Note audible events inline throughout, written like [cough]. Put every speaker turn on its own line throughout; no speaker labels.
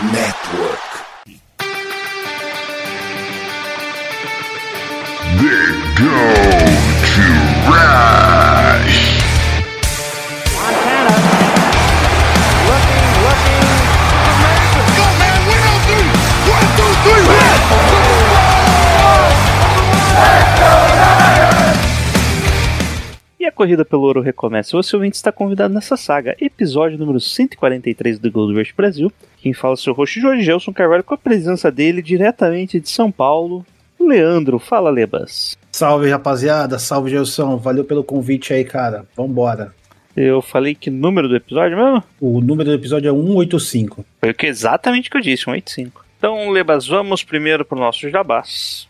Network.
A corrida pelo ouro recomeça. Você ouvinte está convidado nessa saga, episódio número 143 do Gold Rush Brasil. Quem fala é o seu host Jorge Gelson Carvalho com a presença dele diretamente de São Paulo, Leandro. Fala, Lebas.
Salve, rapaziada. Salve, Gelson. Valeu pelo convite aí, cara. Vambora.
Eu falei que número do episódio mesmo?
O número do episódio é 185.
Foi o que exatamente que eu disse, 185. Então, Lebas, vamos primeiro pro nosso jabás.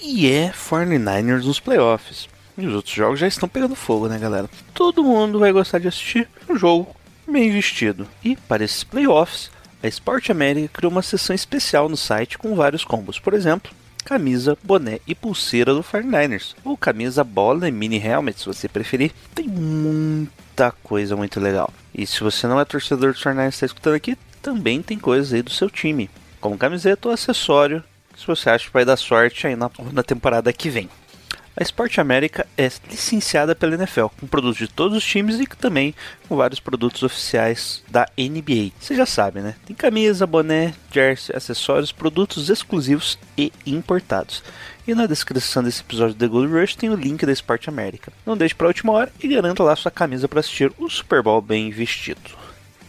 E é 49ers nos playoffs. E os outros jogos já estão pegando fogo, né, galera? Todo mundo vai gostar de assistir um jogo bem vestido. E para esses playoffs, a Sport América criou uma seção especial no site com vários combos. Por exemplo, camisa, boné e pulseira do 49ers. Ou camisa, bola e mini helmet, se você preferir. Tem muita coisa muito legal. E se você não é torcedor dos 49ers e está escutando aqui, também tem coisas aí do seu time. Como camiseta ou acessório, se você acha que vai dar sorte aí na, na temporada que vem. A Sport América é licenciada pela NFL, com produtos de todos os times e também com vários produtos oficiais da NBA. Você já sabe, né? Tem camisa, boné, jersey, acessórios, produtos exclusivos e importados. E na descrição desse episódio do The Gold Rush tem o link da Sport América. Não deixe para a última hora e garanta lá sua camisa para assistir o Super Bowl bem vestido.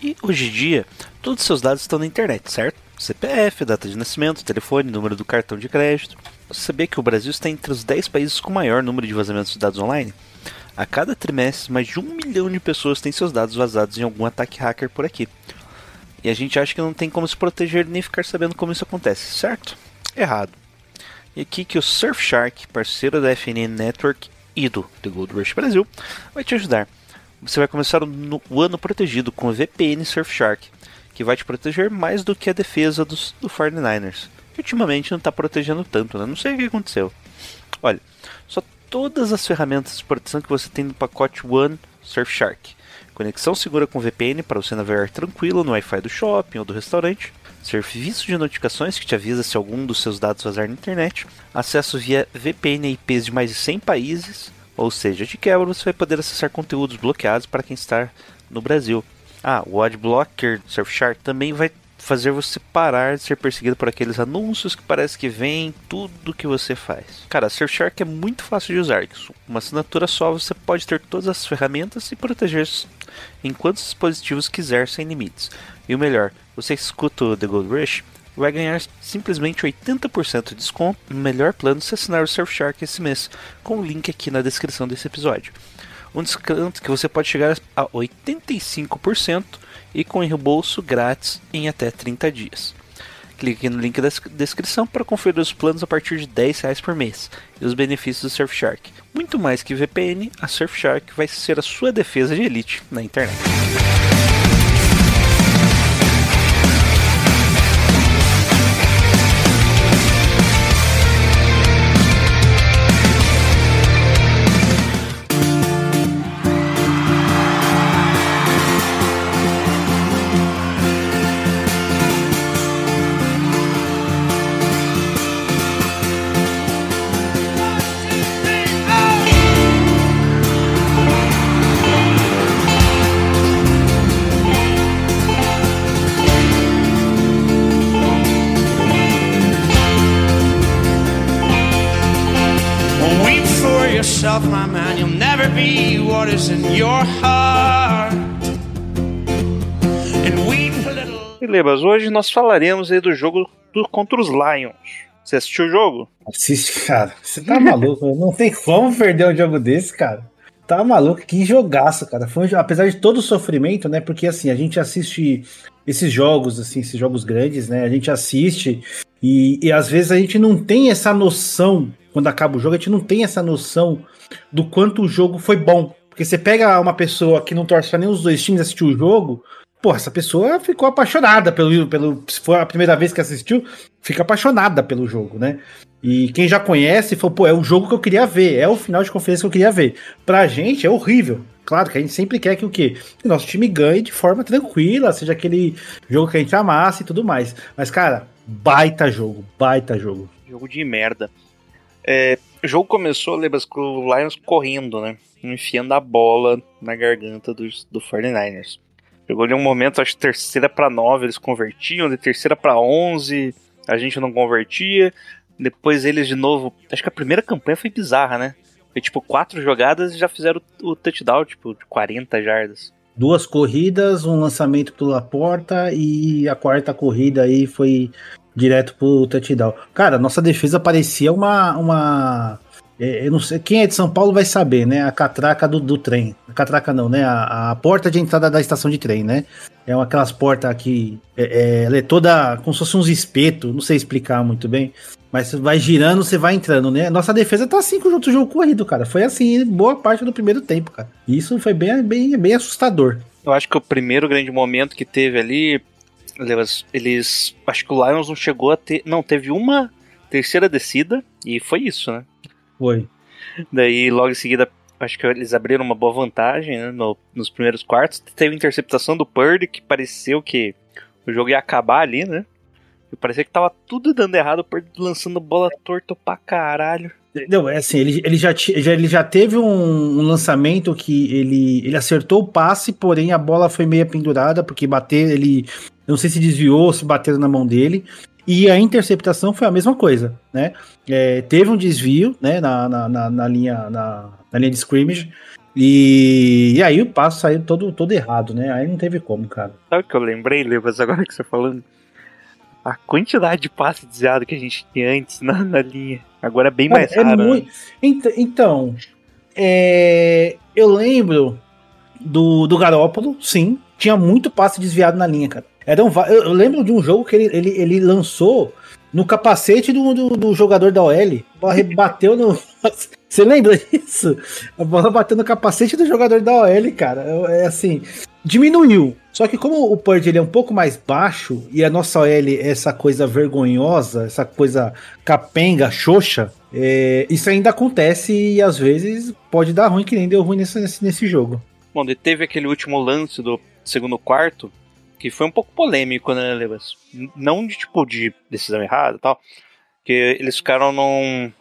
E hoje em dia, todos os seus dados estão na internet, certo? CPF, data de nascimento, telefone, número do cartão de crédito. Você sabia que o Brasil está entre os 10 países com maior número de vazamentos de dados online? A cada trimestre, mais de um milhão de pessoas têm seus dados vazados em algum ataque hacker por aqui. E a gente acha que não tem como se proteger nem ficar sabendo como isso acontece, certo? Errado. E aqui que o Surfshark, parceiro da FNN Network e do The Gold Rush Brasil, vai te ajudar. Você vai começar o, ano protegido com o VPN Surfshark, que vai te proteger mais do que a defesa dos, do 49ers. Que ultimamente não está protegendo tanto, né? Não sei o que aconteceu. Olha, só todas as ferramentas de proteção que você tem no pacote One Surfshark. Conexão segura com VPN para você navegar tranquilo no Wi-Fi do shopping ou do restaurante. Serviço de notificações que te avisa se algum dos seus dados vazar na internet. Acesso via VPN a IPs de mais de 100 países. Ou seja, de quebra você vai poder acessar conteúdos bloqueados para quem está no Brasil. Ah, o Adblocker Surfshark também vai fazer você parar de ser perseguido por aqueles anúncios que parece que vem tudo que você faz. Cara, Surfshark é muito fácil de usar. Uma assinatura só você pode ter todas as ferramentas e proteger em quantos dispositivos quiser sem limites. E o melhor, você escuta o The Gold Rush, vai ganhar simplesmente 80% de desconto no melhor plano se assinar o Surfshark esse mês, com o link aqui na descrição desse episódio. Um desconto que você pode chegar a 85% e com reembolso grátis em até 30 dias. Clique no link da descrição para conferir os planos a partir de 10 reais por mês e os benefícios do Surfshark. Muito mais que VPN, a Surfshark vai ser a sua defesa de elite na internet.
Yourself, my man. You'll never be what is in your heart. And weep a little.
E Lebas, hoje nós falaremos aí do jogo do, contra os Lions. Você assistiu o jogo?
Assiste, cara. Você tá maluco? Não tem como perder um jogo desse, cara. Tá maluco? Que jogaço, cara. Foi um jo- apesar de todo o sofrimento, né? Porque assim, a gente assiste esses jogos, assim, esses jogos grandes, né? A gente assiste e, e às vezes a gente não tem essa noção, quando acaba o jogo, a gente não tem essa noção do quanto o jogo foi bom. Porque você pega uma pessoa que não torce pra nenhum dos dois times assistiu o jogo, pô, essa pessoa ficou apaixonada pelo, pelo. Se for a primeira vez que assistiu, fica apaixonada pelo jogo, né? E quem já conhece falou, pô, é o jogo que eu queria ver, é o final de conferência que eu queria ver. Pra gente é horrível. Claro que a gente sempre quer que o quê? Que nosso time ganhe de forma tranquila, seja aquele jogo que a gente amasse e tudo mais. Mas, cara, baita jogo, baita jogo.
Jogo de merda. É, o jogo começou, Lebas, com o Lions correndo, né? Enfiando a bola na garganta dos, do 49ers. Chegou ali um momento, acho que terceira para nove eles convertiam, de terceira para onze a gente não convertia. Depois eles de novo. Acho que a primeira campanha foi bizarra, né? Foi tipo quatro jogadas e já fizeram o touchdown, tipo, de 40 jardas.
Duas corridas, um lançamento pela porta e a quarta corrida aí foi direto pro touchdown. Cara, nossa defesa parecia uma. uma é, eu não sei, quem é de São Paulo vai saber, né? A catraca do, do trem. A catraca não, né? A, a porta de entrada da estação de trem, né? É uma, aquelas portas que. É, é, ela é toda. como se fosse uns espetos, não sei explicar muito bem. Mas você vai girando, você vai entrando, né? Nossa defesa tá assim com o jogo corrido, cara. Foi assim, boa parte do primeiro tempo, cara. E isso foi bem, bem, bem assustador.
Eu acho que o primeiro grande momento que teve ali. Eles, eles. Acho que o Lions não chegou a ter. Não, teve uma terceira descida e foi isso, né?
Foi.
Daí, logo em seguida, acho que eles abriram uma boa vantagem né, no- nos primeiros quartos. Teve interceptação do Purdy, que pareceu que o jogo ia acabar ali, né? E parecia que tava tudo dando errado, o Purdy lançando bola torta pra caralho.
Não, é assim, ele, ele, já, já, ele já teve um, um lançamento que ele, ele acertou o passe, porém a bola foi meia pendurada, porque bater, ele. Não sei se desviou, se bateram na mão dele. E a interceptação foi a mesma coisa, né? É, teve um desvio, né, na, na, na, na linha, na, na linha de scrimmage. E, e aí o passo saiu todo, todo errado, né? Aí não teve como, cara.
Sabe o que eu lembrei, Levas, agora que você falando? A quantidade de passe desviado que a gente tinha antes na, na linha. Agora é bem mais
é
raro. né?
muito- Ent- Então, é, eu lembro do, do Garópolo, sim. Tinha muito passe desviado na linha, cara. Eram, va- eu, lembro de um jogo que ele, ele, ele lançou no capacete do, do, do jogador da OL. [laughs] Bateu no. Você lembra [laughs] disso? A bola bateu no capacete do jogador da OL, cara. É é assim. Diminuiu. Só que como o Purdy ele é um pouco mais baixo e a nossa OL é essa coisa vergonhosa, essa coisa capenga, xoxa, é, isso ainda acontece e às vezes pode dar ruim, que nem deu ruim nesse, nesse, nesse jogo.
Bom, daí teve aquele último lance do segundo quarto, que foi um pouco polêmico, né, Levas? Não de tipo de decisão errada e tal, que eles ficaram num,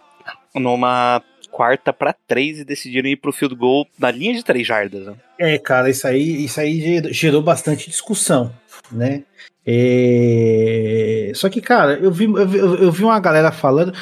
numa quarta pra três e decidiram ir pro field goal na linha de três jardas. Né?
É, cara, isso aí, isso aí ger- gerou bastante discussão, né? É, Só que, cara, eu vi, eu, vi- eu vi uma galera falando.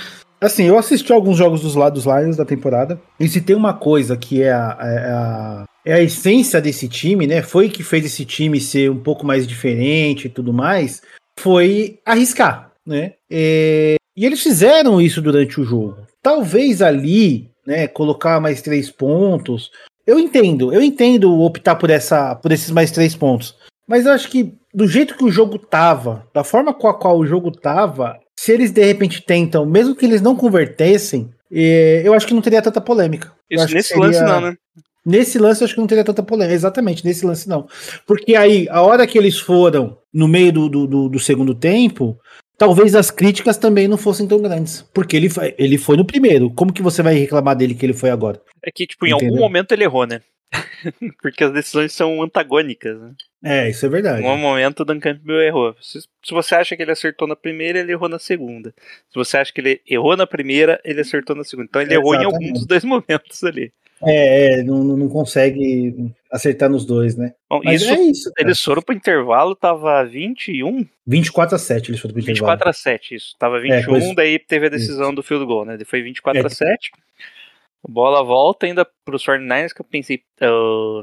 Assim, eu assisti alguns jogos dos lados Lions da temporada. E se tem uma coisa que é a, é a, é a essência desse time, né? Foi que fez esse time ser um pouco mais diferente e tudo mais, foi arriscar, né? É, E eles fizeram isso durante o jogo. Talvez ali, né, colocar mais três pontos. Eu entendo, eu entendo optar por, essa, por esses mais três pontos. Mas eu acho que do jeito que o jogo tava, da forma com a qual o jogo tava, se eles de repente tentam, mesmo que eles não convertessem, eh, eu acho que não teria tanta polêmica.
Isso nesse
seria-
lance não, né?
Nesse lance eu acho que não teria tanta polêmica. Exatamente, nesse lance não. Porque aí, a hora que eles foram no meio do, do, do- do segundo tempo, talvez as críticas também não fossem tão grandes. Porque ele foi, ele foi no primeiro. Como que você vai reclamar dele que ele foi agora?
É que, tipo, em algum momento ele errou, né? [laughs] Porque as decisões são antagônicas, né?
É, isso é
Em
verdade.
algum momento o Dan Campbell errou. Se, se você acha que ele acertou na primeira, ele errou na segunda. Se você acha que ele errou na primeira, ele acertou na segunda. Então ele errou em algum
Exatamente.
dos dois [laughs] momentos ali.
É, é, não não consegue acertar nos dois, né?
Bom,
Mas
isso,
é isso. cara.
eles foram pro intervalo, tava 21,
24 a 7 eles foram pro intervalo.
24 a 7, isso. Tava 21,
É, pois-
daí teve a decisão do field goal, né? Foi 24 a 7. A bola volta ainda pros 49ers, que eu pensei. ah,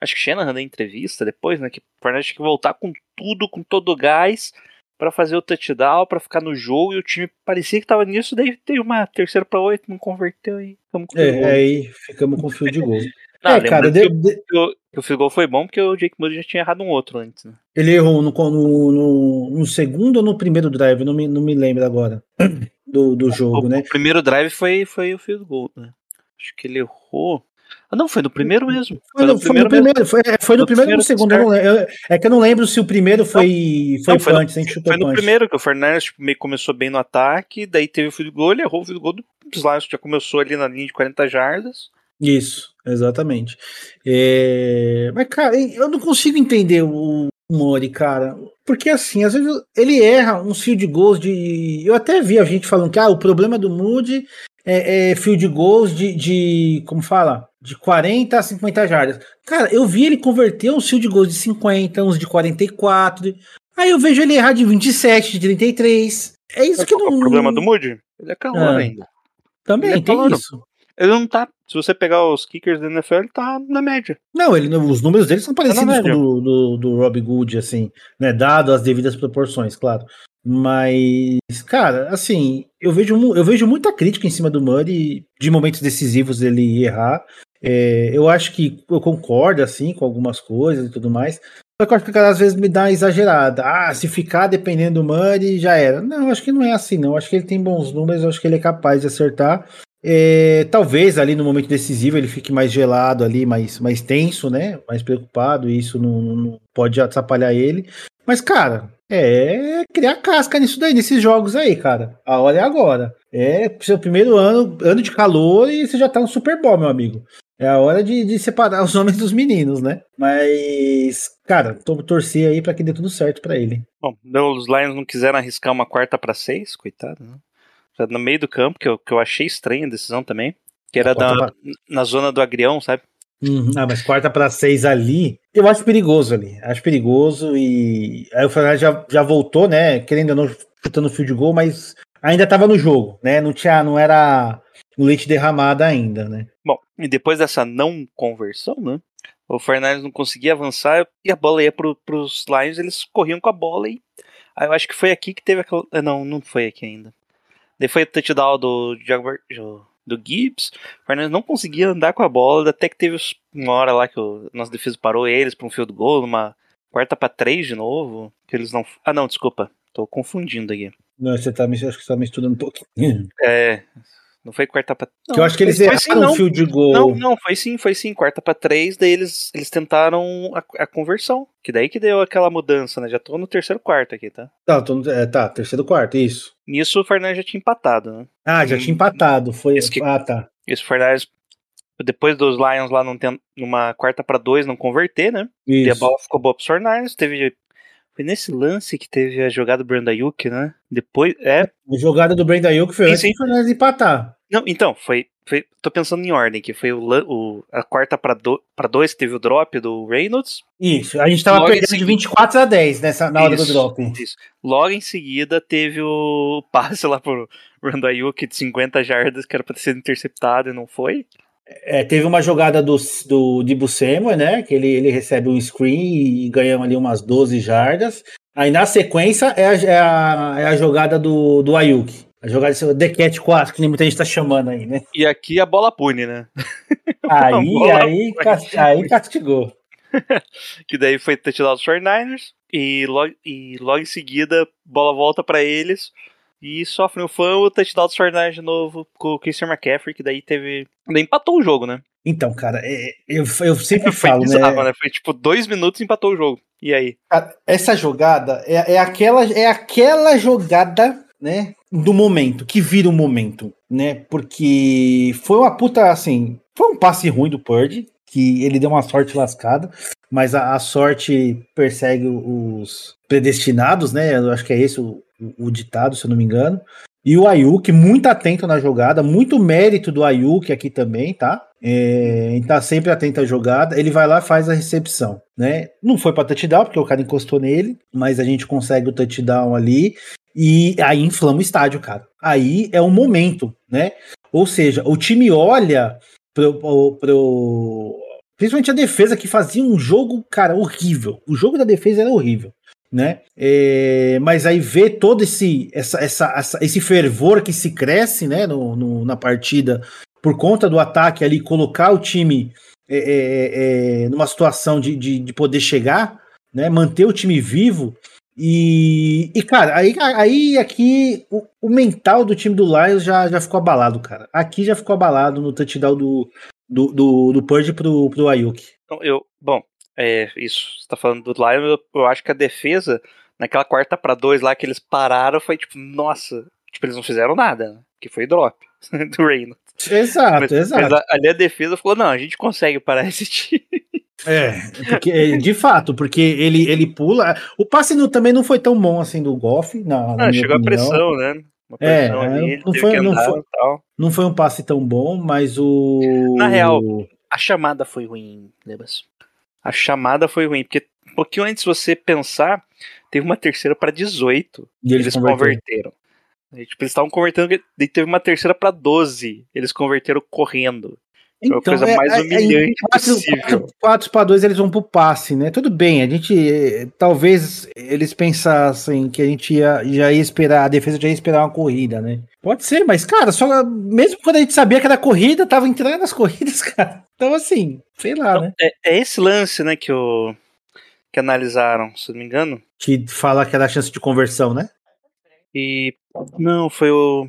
acho que Shanahan deu entrevista depois, né? Que o 49ers tinha que voltar com tudo, com todo o gás, pra fazer o touchdown, pra ficar no jogo, e o time parecia que tava nisso, daí teve uma terceira pra oito, não converteu e ficamos com o
É, aí ficamos com fio de gol.
Não,
é, cara, de- de-
que, o, que o field goal foi bom porque o Jake Moody já tinha errado um outro antes, né?
ele errou no, no, no- no segundo ou no primeiro drive, não me, não me lembro agora [clears throat] do, do jogo,
o,
né?
o primeiro drive foi, foi o field goal, né? Acho que ele errou. Ah, não, foi no primeiro mesmo.
Foi no, foi no primeiro, foi, é, foi no
No
primeiro ou no segundo. eu não. Eu- é que eu não lembro se o primeiro foi, foi
Não, foi no-
punch, sem chutou
Foi no
punch.
primeiro que o Fernandes tipo, meio começou bem no ataque, daí teve o field goal, ele errou o field goal do que já começou ali na linha de 40 jardas.
Isso, exatamente. É, Mas, cara, eu não consigo entender o Mori, cara. Porque assim, às vezes ele erra um field goals de. Eu até vi a gente falando que ah, o problema do Moody é, é field goals de, de. Como fala? De 40 a 50 jardas. Cara, eu vi ele converter uns field goals de 50, uns de 44. Aí eu vejo ele errar de 27, de 33. É isso que
Qual
não.
é o problema do Moody? Ele é calor
Ah.
ainda.
Também
é
tem
calor.
isso.
Ele não tá. Se você pegar os kickers da NFL, ele tá na média.
Não, ele, os números dele são parecidos com
média.
o do, do, do Rob Good, assim, né? Dado as devidas proporções, claro. Mas, cara, assim, eu vejo, eu vejo muita crítica em cima do Murray de momentos decisivos dele errar. É, eu acho que eu concordo, assim, com algumas coisas e tudo mais. Só que eu acho que cara, às vezes me dá exagerada. Ah, se ficar dependendo do Murray, já era. Não, eu acho que não é assim, não. Acho que ele tem bons números, eu acho que ele é capaz de acertar. É, talvez ali no momento decisivo ele fique mais gelado ali, mais, mais tenso, né? Mais preocupado, e isso não, não- pode atrapalhar ele. Mas, cara, é criar casca nisso daí, nesses jogos aí, cara. A hora é agora. É seu primeiro ano, ano de calor e você já tá no Super Bowl, meu amigo. É a hora de, de separar [laughs] os homens dos meninos, né? Mas, cara, tô torcer aí pra que dê tudo certo pra ele.
Bom, então os Lions não quiseram arriscar uma quarta pra seis, coitado, né? Já no meio do campo, que eu, que eu achei estranha a decisão também. Que era
Quarta
da,
pra-
na zona do agrião, sabe?
Uhum. Ah, mas quarta para seis ali, eu acho perigoso ali. Acho perigoso e aí o Fernandes já, já voltou, né? Querendo ou não, chutando field goal, mas ainda estava no jogo, né? Não tinha, não era o leite derramado ainda, né?
Bom, e depois dessa não conversão, né? O Fernandes não conseguia avançar e a bola ia pro, pros Lions, eles corriam com a bola e. Aí eu acho que foi aqui que teve aquela. Não, não foi aqui ainda. Daí foi o touchdown do, do, do Gibbs. O Fernandes não conseguia andar com a bola, até que teve uma hora lá que o nosso defesa parou eles pra um field goal, numa quarta pra três de novo. Que eles não. Ah, não, desculpa. Tô confundindo aqui.
Não, você tá, acho que você tá misturando um pouquinho.
É. Não foi quarta pra. Não,
que eu acho que eles erraram
sim,
o
não.
field goal.
Não, não, foi sim, foi sim, quarta pra três, daí eles, eles tentaram a, a conversão, que daí que deu aquela mudança, né? Já tô no terceiro quarto aqui, tá?
Tá, tô no- é, tá, terceiro quarto, isso.
Nisso o Fernandes já tinha empatado, né?
Ah, já
Hum.
tinha empatado. Foi.
Esse que-
Ah, tá.
Isso o Fernandes, depois dos Lions lá não tem, numa quarta pra dois não converter, né? E a
Isso.
bola ficou boa pro Fernandes, teve... Foi nesse lance que teve a jogada do Brandon Ayuk, né? Depois, é...
A jogada do Brenda Ayuk foi antes do Fernandes empatar.
Não, então, foi... foi tô pensando em ordem, que foi o, o- a quarta pra, do, pra dois, teve o drop do Reynolds,
Isso. A gente tava
Logo
perdendo de
seguida.
24 a 10 nessa, na hora do
Isso,
drop.
Isso. Logo em seguida teve o passe lá pro Randall Ayuk de 50 jardas que era pra ter sido interceptado e não foi.
É, teve uma jogada do, do Dibu Samuel, né? Que ele, ele recebe um screen e ganhamos ali umas 12 jardas. Aí na sequência é a, é a, é a jogada do, do Ayuk. A jogada de The Cat 4, que nem muita gente tá chamando aí, né?
E aqui a bola pune, né? [laughs]
Aí, [laughs] aí, cas- aí castigou. [laughs]
Que daí foi touchdown dos 49ers e logo, e logo em seguida bola volta pra eles e sofre um fã o touchdown dos 49ers de novo com o Christian McCaffrey, que daí teve. Daí empatou o jogo, né?
Então, cara, é- eu, eu sempre [laughs]
Foi
falo,
bizarro,
né?
né? Foi tipo dois minutos e empatou o jogo. E aí?
Essa jogada é, é aquela é aquela jogada, né, do momento, que vira o momento, né? Porque foi uma puta assim, foi um passe ruim do Purdy, que ele deu uma sorte lascada, mas a, a sorte persegue os predestinados, né? Eu acho que é esse o, o- ditado, se eu não me engano. E o Ayuk, muito atento na jogada, muito mérito do Ayuk aqui também, tá? É, tá sempre atento à jogada. Ele vai lá faz a recepção, né? Não foi para touchdown, porque o cara encostou nele, mas a gente consegue o touchdown ali. E aí inflama o estádio, cara. Aí é o momento, né? Ou seja, o time olha pro, pro, pro- principalmente a defesa que fazia um jogo, cara, horrível. O jogo da defesa era horrível, né? É, mas aí vê todo esse, essa, essa, essa- esse fervor que se cresce, né, no, no- na partida por conta do ataque ali, colocar o time é, é, é, numa situação de, de, de poder chegar, né, manter o time vivo. E, e cara, aí, aí aqui o, o mental do time do Lions já, já ficou abalado, cara. Aqui já ficou abalado no touchdown do, do, do, do Purge pro, pro Ayuk.
Então, eu, bom, é isso. Você tá falando do Lions, eu, eu acho que a defesa, naquela quarta pra dois lá que eles pararam, foi tipo, nossa, tipo, eles não fizeram nada, né? Que foi drop [laughs] do Reynolds.
Exato,
Mas,
exato.
mas ali a defesa falou: não, a gente consegue parar esse time.
É, porque, é, de fato, porque ele, ele pula. O passe no- também não foi tão bom assim do Goff, na, na
Ah, chegou a pressão, né? Uma
É,
ali,
não foi- não foi-. Não foi um passe tão bom, mas o.
Na real, A chamada foi ruim, Lebas. A chamada foi ruim, porque um pouquinho antes de você pensar, teve uma terceira para 18.
E
Eles, converteram. E, Tipo, eles estavam convertendo, daí teve uma terceira para 12. Eles converteram correndo. Foi a coisa mais humilhante possível.
4 para 2 eles vão pro passe, né? Tudo bem, a gente. Talvez eles pensassem que a gente ia, já ia esperar, a defesa já ia esperar uma corrida, né? Pode ser, mas, cara, só mesmo quando a gente sabia que era corrida, tava entrando nas [laughs] corridas, cara. Então, assim, sei lá,
Então,
né?
é, é esse lance, né, que, o, que analisaram, se não me engano.
Que fala que era a chance de conversão, né?
E. Não, foi o.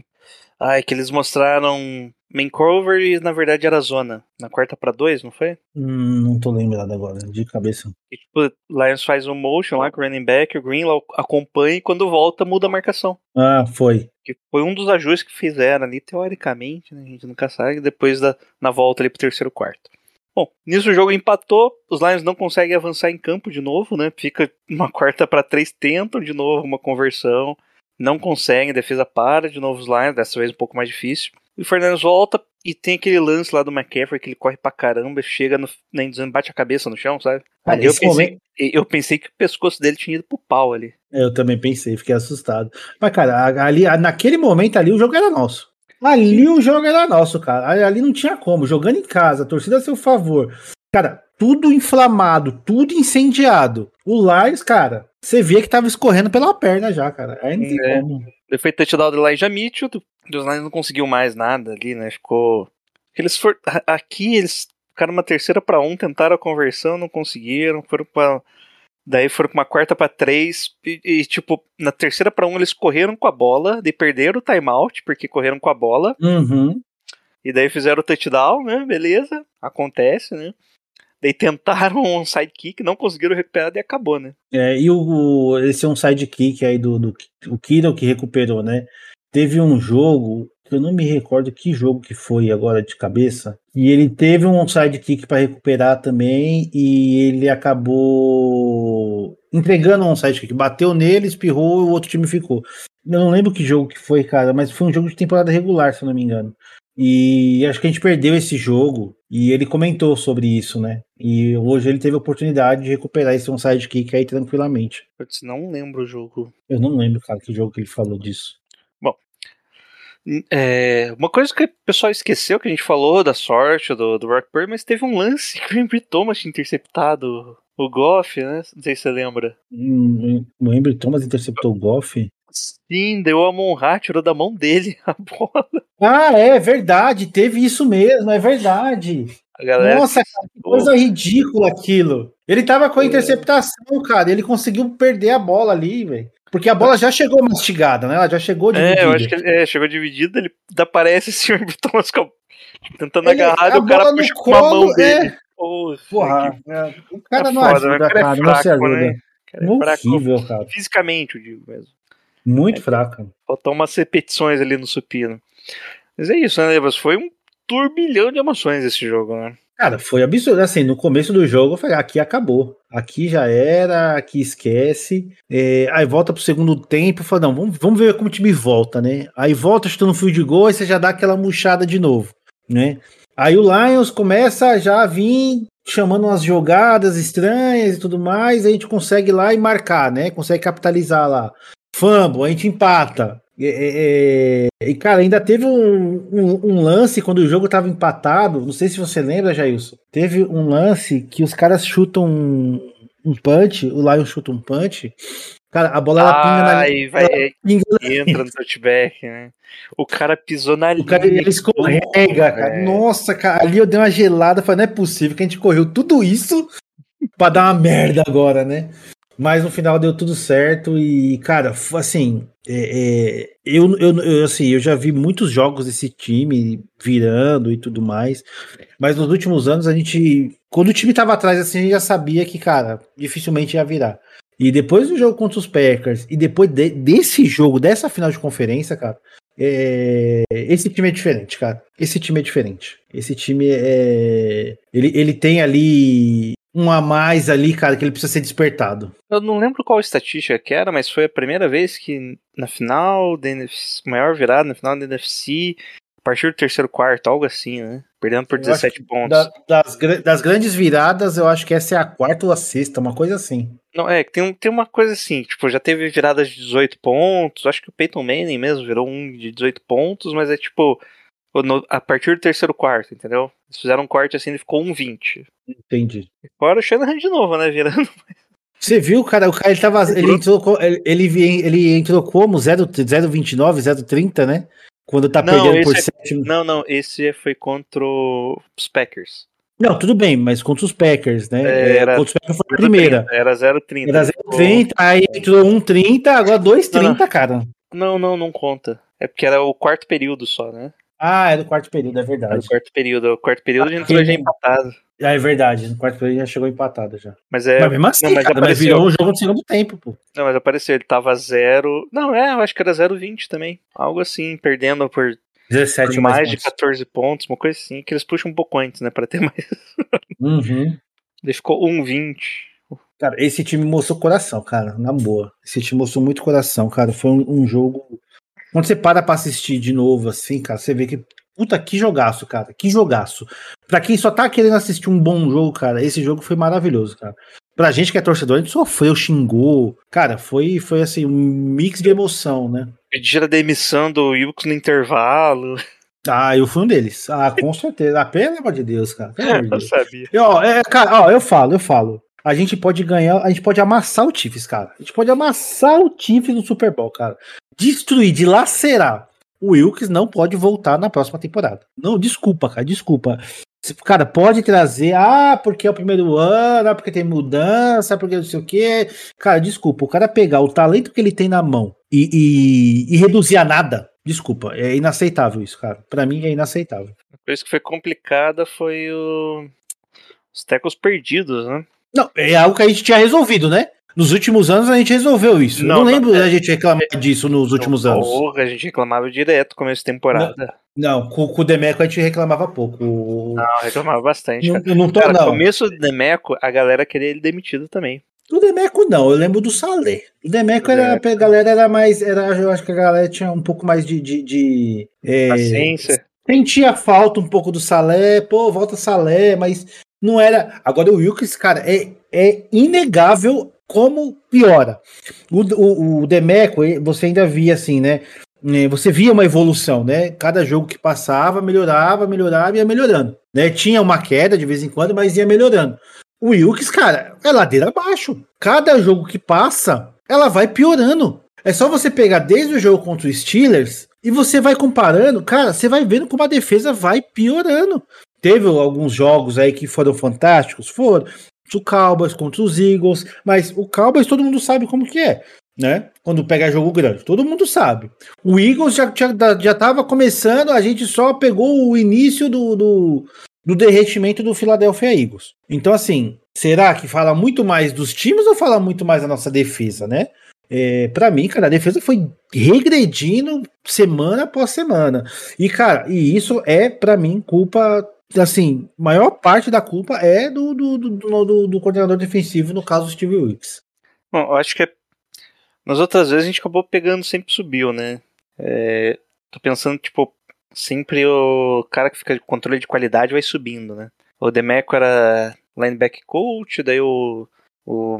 Ai, que eles mostraram main cover e na verdade era zona. Na quarta para dois, não foi?
Hum, não tô lembrado agora, de cabeça.
E, tipo, Lions faz um motion lá com o running back, o Greenlaw acompanha e quando volta muda a marcação.
Ah, foi.
Que foi um dos ajustes que fizeram ali, teoricamente, né? A gente nunca sabe, depois da na volta ali pro terceiro quarto. Bom, nisso o jogo empatou, os Lions não conseguem avançar em campo de novo, né? Fica uma [laughs] quarta para três, tentam de novo uma conversão, não conseguem, a defesa para de novo os Lions, dessa vez um pouco mais difícil. E o Fernandes volta e tem aquele lance lá do McCaffrey que ele corre pra caramba, chega no, na endzone, bate a cabeça no chão, sabe?
Cara,
Ali eu pensei,
momento-
eu pensei que o pescoço dele tinha ido pro pau ali.
Eu também pensei, fiquei assustado. Mas, cara, ali, naquele momento ali o jogo era nosso. Ali o jogo era nosso, cara. Ali- Ali não tinha como. Jogando em casa, a torcida a seu favor. Cara, tudo inflamado, tudo incendiado. O Lions, cara, você via que tava escorrendo pela perna já, cara. Aí não tem
É.
como.
Ele foi touchdown do Elijah Mitchell, do, dos Lions não conseguiu mais nada ali, né? Ficou. Eles for, aqui eles ficaram uma terceira para um, tentaram a conversão, não conseguiram, foram para daí foram pra uma quarta para três e, e, tipo na terceira para um eles correram com a bola, daí perderam o timeout porque correram com a bola
Uhum.
e daí fizeram o touchdown, né? Beleza, acontece, né? Daí tentaram um sidekick, não conseguiram recuperar e acabou, né?
É, e o, esse é um sidekick aí do, do o Kiro que recuperou, né? Teve um jogo, que eu não me recordo que jogo que foi agora de cabeça, e ele teve um sidekick para recuperar também, e ele acabou entregando um sidekick, bateu nele, espirrou, e o outro time ficou. Eu não lembro que jogo que foi, cara, mas foi um jogo de temporada regular, se eu não me engano. E acho que a gente perdeu esse jogo e ele comentou sobre isso, né? E hoje ele teve a oportunidade de recuperar esse um sidekick aí tranquilamente.
Eu disse, não lembro o jogo.
Eu não lembro, cara, que jogo que ele falou disso.
É, uma coisa que o pessoal esqueceu que a gente falou da sorte do, do Rock Purdy, mas teve um lance que o Embry Thomas tinha interceptado o Goff, né? Não sei se você lembra.
Hum, O Embry Thomas interceptou o Goff?
Sim, deu a Monra, tirou da mão dele [laughs] a bola.
Ah, é verdade, teve isso mesmo, é verdade. Nossa, cara, que coisa ridícula aquilo. Ele tava com a interceptação, cara, ele conseguiu perder a bola ali, velho. Porque a bola já chegou mastigada, né? Ela já chegou dividida.
É, eu acho que é, chegou dividido, ele aparece assim, [laughs] o Thomas tentando
Ele-
agarrar, e o cara puxa com a mão
é.
dele. Porra,
Porra,
que
é, o cara
é
não
foda,
ajuda,
né? O cara é
cara, não se
fraco,
ajuda.
né? cara é fraco
cara.
fisicamente, eu digo mesmo.
Muito fraco.
Faltou umas repetições ali no supino. Mas é isso, né, Lebas? Foi um turbilhão de emoções esse jogo, né?
Cara, foi absurdo. Assim, no começo do jogo eu falei, aqui acabou. Aqui já era, aqui esquece. É, aí volta pro segundo tempo, fala, não, vamos, vamos ver como o time volta, né? Aí volta chutando fio de gol, aí você já dá aquela murchada de novo, né? Aí o Lions começa já a vir chamando umas jogadas estranhas e tudo mais, aí a gente consegue ir lá e marcar, né? Consegue capitalizar lá. Fumble, a gente empata. É, e, cara, ainda teve um, um- um lance quando o jogo tava empatado. Não sei se você lembra, Jailson. Teve um lance que os caras chutam um, um punch, o Lion chuta um punch. Cara, a bola ela pinga na
Ai, vai,
pinga
entra no touchback, né? O cara pisou na
O cara ele escorrega, cara. Nossa, cara, ali eu dei uma gelada, falei, não é possível que a gente correu tudo isso pra dar uma merda agora, né? Mas no final deu tudo certo e, cara, assim, é, é, eu, eu, eu, assim, eu já vi muitos jogos desse time virando e tudo mais, mas nos últimos anos a gente, quando o time tava atrás assim, a gente já sabia que, cara, dificilmente ia virar. E depois do jogo contra os Packers e depois de- desse jogo, dessa final de conferência, cara, é, esse time é diferente, cara. Esse time é diferente. Esse time é. Ele, ele tem ali um a mais ali, cara, que ele precisa ser despertado.
Eu não lembro qual estatística que era, mas foi a primeira vez que na final da NFC, maior virada na final da NFC, a partir do terceiro quarto, algo assim, né? Perdendo por
Eu acho
17
que
pontos.
da- das, das grandes viradas, eu acho que essa é a quarta ou a sexta, uma coisa assim.
Não, é, que tem, tem uma coisa assim, tipo, já teve viradas de 18 pontos, acho que o Peyton Manning mesmo virou um de 18 pontos, mas é tipo, no- a partir do terceiro quarto, entendeu? Eles fizeram um corte assim, ele ficou um 20.
Entendi.
Agora o Shanahan de novo, né, virando.
Você viu, cara? O cara ele tava. Ele entrou, ele, ele, entrou como 0, 029, 030, né? Quando tá
Não,
perdendo por
esse
7.
Não, não, esse foi contra os Packers.
Não, tudo bem, mas contra os Packers, né?
É,
É,
era-
contra os Packers foi a primeira.
Era 0,30.
Era 0,30, aí entrou 1,30, agora 2,30, cara.
Não, não, não conta. É porque era o quarto período só, né?
Ah, é do quarto período, é verdade.
o quarto período. O quarto período a gente entrou já empatado.
Ah, é verdade. No quarto período já chegou empatado já.
Mas é.
mas mesmo assim,
não, mas
cara, mas
apareceu.
virou um jogo no segundo tempo, pô.
Não, mas apareceu, ele tava zero. Não, é, eu acho que era 0,20 também. Algo assim, perdendo por,
17
por
mais,
mais de
pontos.
14 pontos, uma coisa assim, que eles puxam um pouco antes, né? Pra ter [laughs] mais.
Uhum.
Ele ficou 1,20.
Cara, esse time mostrou coração, cara, na boa. Esse time mostrou muito coração, cara. Foi um, um jogo. Quando você para pra assistir de novo, assim, cara, você vê que. Puta, que jogaço, cara. Que jogaço. Pra quem só tá querendo assistir um bom jogo, cara, esse jogo foi maravilhoso, cara. Pra gente que é torcedor, a gente sofreu, xingou. Cara, foi, foi assim, um mix de emoção, né?
Pediram a demissão do Wilkes no intervalo.
Ah, eu fui um deles. Ah, com certeza. Ah, pelo amor de Deus, cara. Pelo amor de [laughs]
Eu
Deus.
sabia.
E, Ó, é, cara, ó, eu falo, eu falo. A gente pode ganhar, a gente pode amassar o Chiefs, cara. A gente pode amassar o Chiefs no Super Bowl, cara. Destruir, dilacerar. O Wilkes não pode voltar na próxima temporada. Não, desculpa, cara, desculpa. Cara, pode trazer, ah, porque é o primeiro ano, ah, porque tem mudança, porque não sei o quê. Cara, desculpa, o cara pegar o talento que ele tem na mão e, e- e reduzir a nada, desculpa, é inaceitável isso, cara. Pra mim é inaceitável.
A coisa que foi complicada foi o... os tecos perdidos, né?
Não, é algo que a gente tinha resolvido, né? Nos últimos anos a gente resolveu isso.
Não,
não
não,
lembro
é-
da gente reclamar disso nos últimos anos.
Porra, a gente reclamava direto começo de temporada.
Não, com, com o Demeco a gente reclamava pouco. O-
Não, reclamava bastante.
Não,
Cara,
não tô,
Cara,
não.
começo do Demeco, a galera queria ele demitido também.
Do Demeco não, eu lembro do Salé. O Demeco era, a galera era mais, era, eu acho que a galera tinha um pouco mais de, de, de, é,
Paciência.
sentia falta um pouco do Salé, pô, volta Salé, mas não era. Agora o Wilkes, cara, é, é inegável como piora. O, o, o Demeco, eh, você ainda via assim, né? eh, Você via uma evolução, né? Cada jogo que passava, melhorava, melhorava ia melhorando. Né? Tinha uma queda de vez em quando, mas ia melhorando. O Wilkes, cara, é ladeira abaixo. Cada jogo que passa, ela vai piorando. É só você pegar desde o jogo contra o Steelers e você vai comparando, cara, você vai vendo como a defesa vai piorando. Teve alguns jogos aí que foram fantásticos, foram. O Cowboys contra os Eagles, mas o Cowboys todo mundo sabe como que é, né? Quando pega jogo grande, todo mundo sabe. O Eagles já, já, já tava começando, a gente só pegou o início do, do, do derretimento do Philadelphia Eagles. Então, assim, será que fala muito mais dos times ou fala muito mais da nossa defesa, né? É, para mim, cara, a defesa foi regredindo semana após semana. E, cara, e isso é, para mim, culpa. Assim, maior parte da culpa é do, do, do, do, do coordenador defensivo, no caso, Steve Wilkes.
Bom, eu acho que é... nas outras vezes a gente acabou pegando, sempre subiu, né? É, Tô pensando, tipo, sempre o cara que fica de controle de qualidade vai subindo, né? O Demeco era linebacker coach, daí o, o,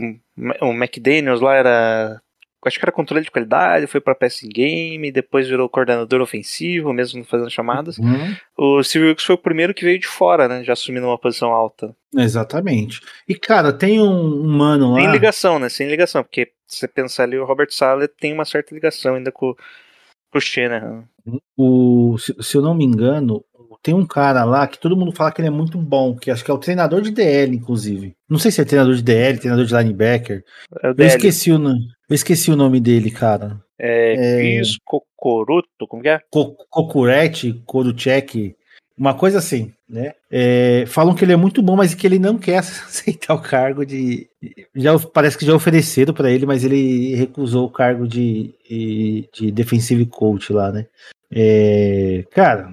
o McDaniels lá era. Acho que era controle de qualidade, foi pra passing game, depois virou coordenador ofensivo, mesmo fazendo chamadas.
Uhum.
O Steve Wilkes foi o primeiro que veio de fora, né? Já assumindo uma posição alta.
Exatamente. E, cara, tem um, um mano lá.
Sem ligação, né? Sem ligação, porque se você pensar ali, o Robert Sala tem uma certa ligação ainda com, com o Shanahan.
O, se, se eu não me engano, tem um cara lá que todo mundo fala que ele é muito bom, que acho que é o treinador de DL, inclusive. Não sei se é treinador de DL, treinador de linebacker.
É
Eu esqueci, o, nome- eu esqueci o nome dele, cara.
É,
É.
Chris Cocoruto, como que é?
Co- Kokurete, Koruchek, uma coisa assim, né? É, falam que ele é muito bom, mas que ele não quer [laughs] aceitar o cargo de. Já parece que já ofereceram para ele, mas ele recusou o cargo de, de defensive coach lá, né? É, cara,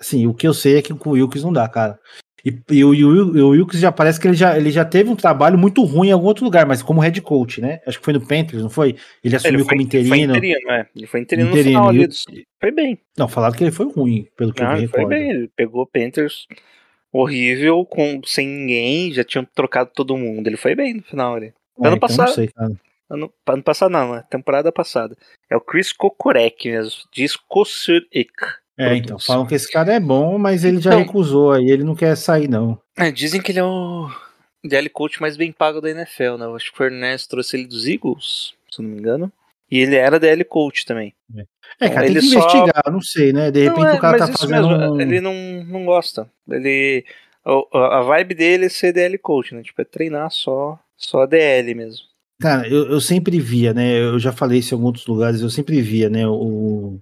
assim, o que eu sei é que com o Wilkes não dá, cara. E, e o, e o, e o Wilkes já parece que ele já, ele já teve um trabalho muito ruim em algum outro lugar, mas como head coach, né? Acho que foi no Panthers, não foi? Ele assumiu
Ele foi,
como interino.
Foi interino, é. Ele foi interino,
Interino,
no final ali. Foi bem.
Não, falaram que ele foi ruim, pelo que
Não,
eu me
foi
recordo.
bem. Ele pegou Panthers horrível, com, sem ninguém, já tinham trocado todo mundo. Ele foi bem no final ali.
É,
ano
então
passado-
Não sei, cara.
Ano, ano passado não, né? Temporada passada. É o Chris Kokorek mesmo. Diz Kosurik.
É, então, falam que esse cara é bom, mas ele já
Então-
recusou aí, ele não quer sair, não.
É, dizem que ele é o DL coach mais bem pago da NFL, né? Eu acho que o Fernandes trouxe ele dos Eagles, se eu não me engano. E ele era DL coach também.
É, cara,
Ele
tem que
só-
investigar, não sei, né? De repente
Não, é,
o cara
mas
tá
isso
fazendo.
mesmo,
um-
Ele não, não gosta. Ele. A, vibe dele é ser DL coach, né? Tipo, é treinar só, só DL mesmo.
Cara, eu, eu sempre via, né? Eu já falei isso em alguns lugares, eu sempre via, né? O,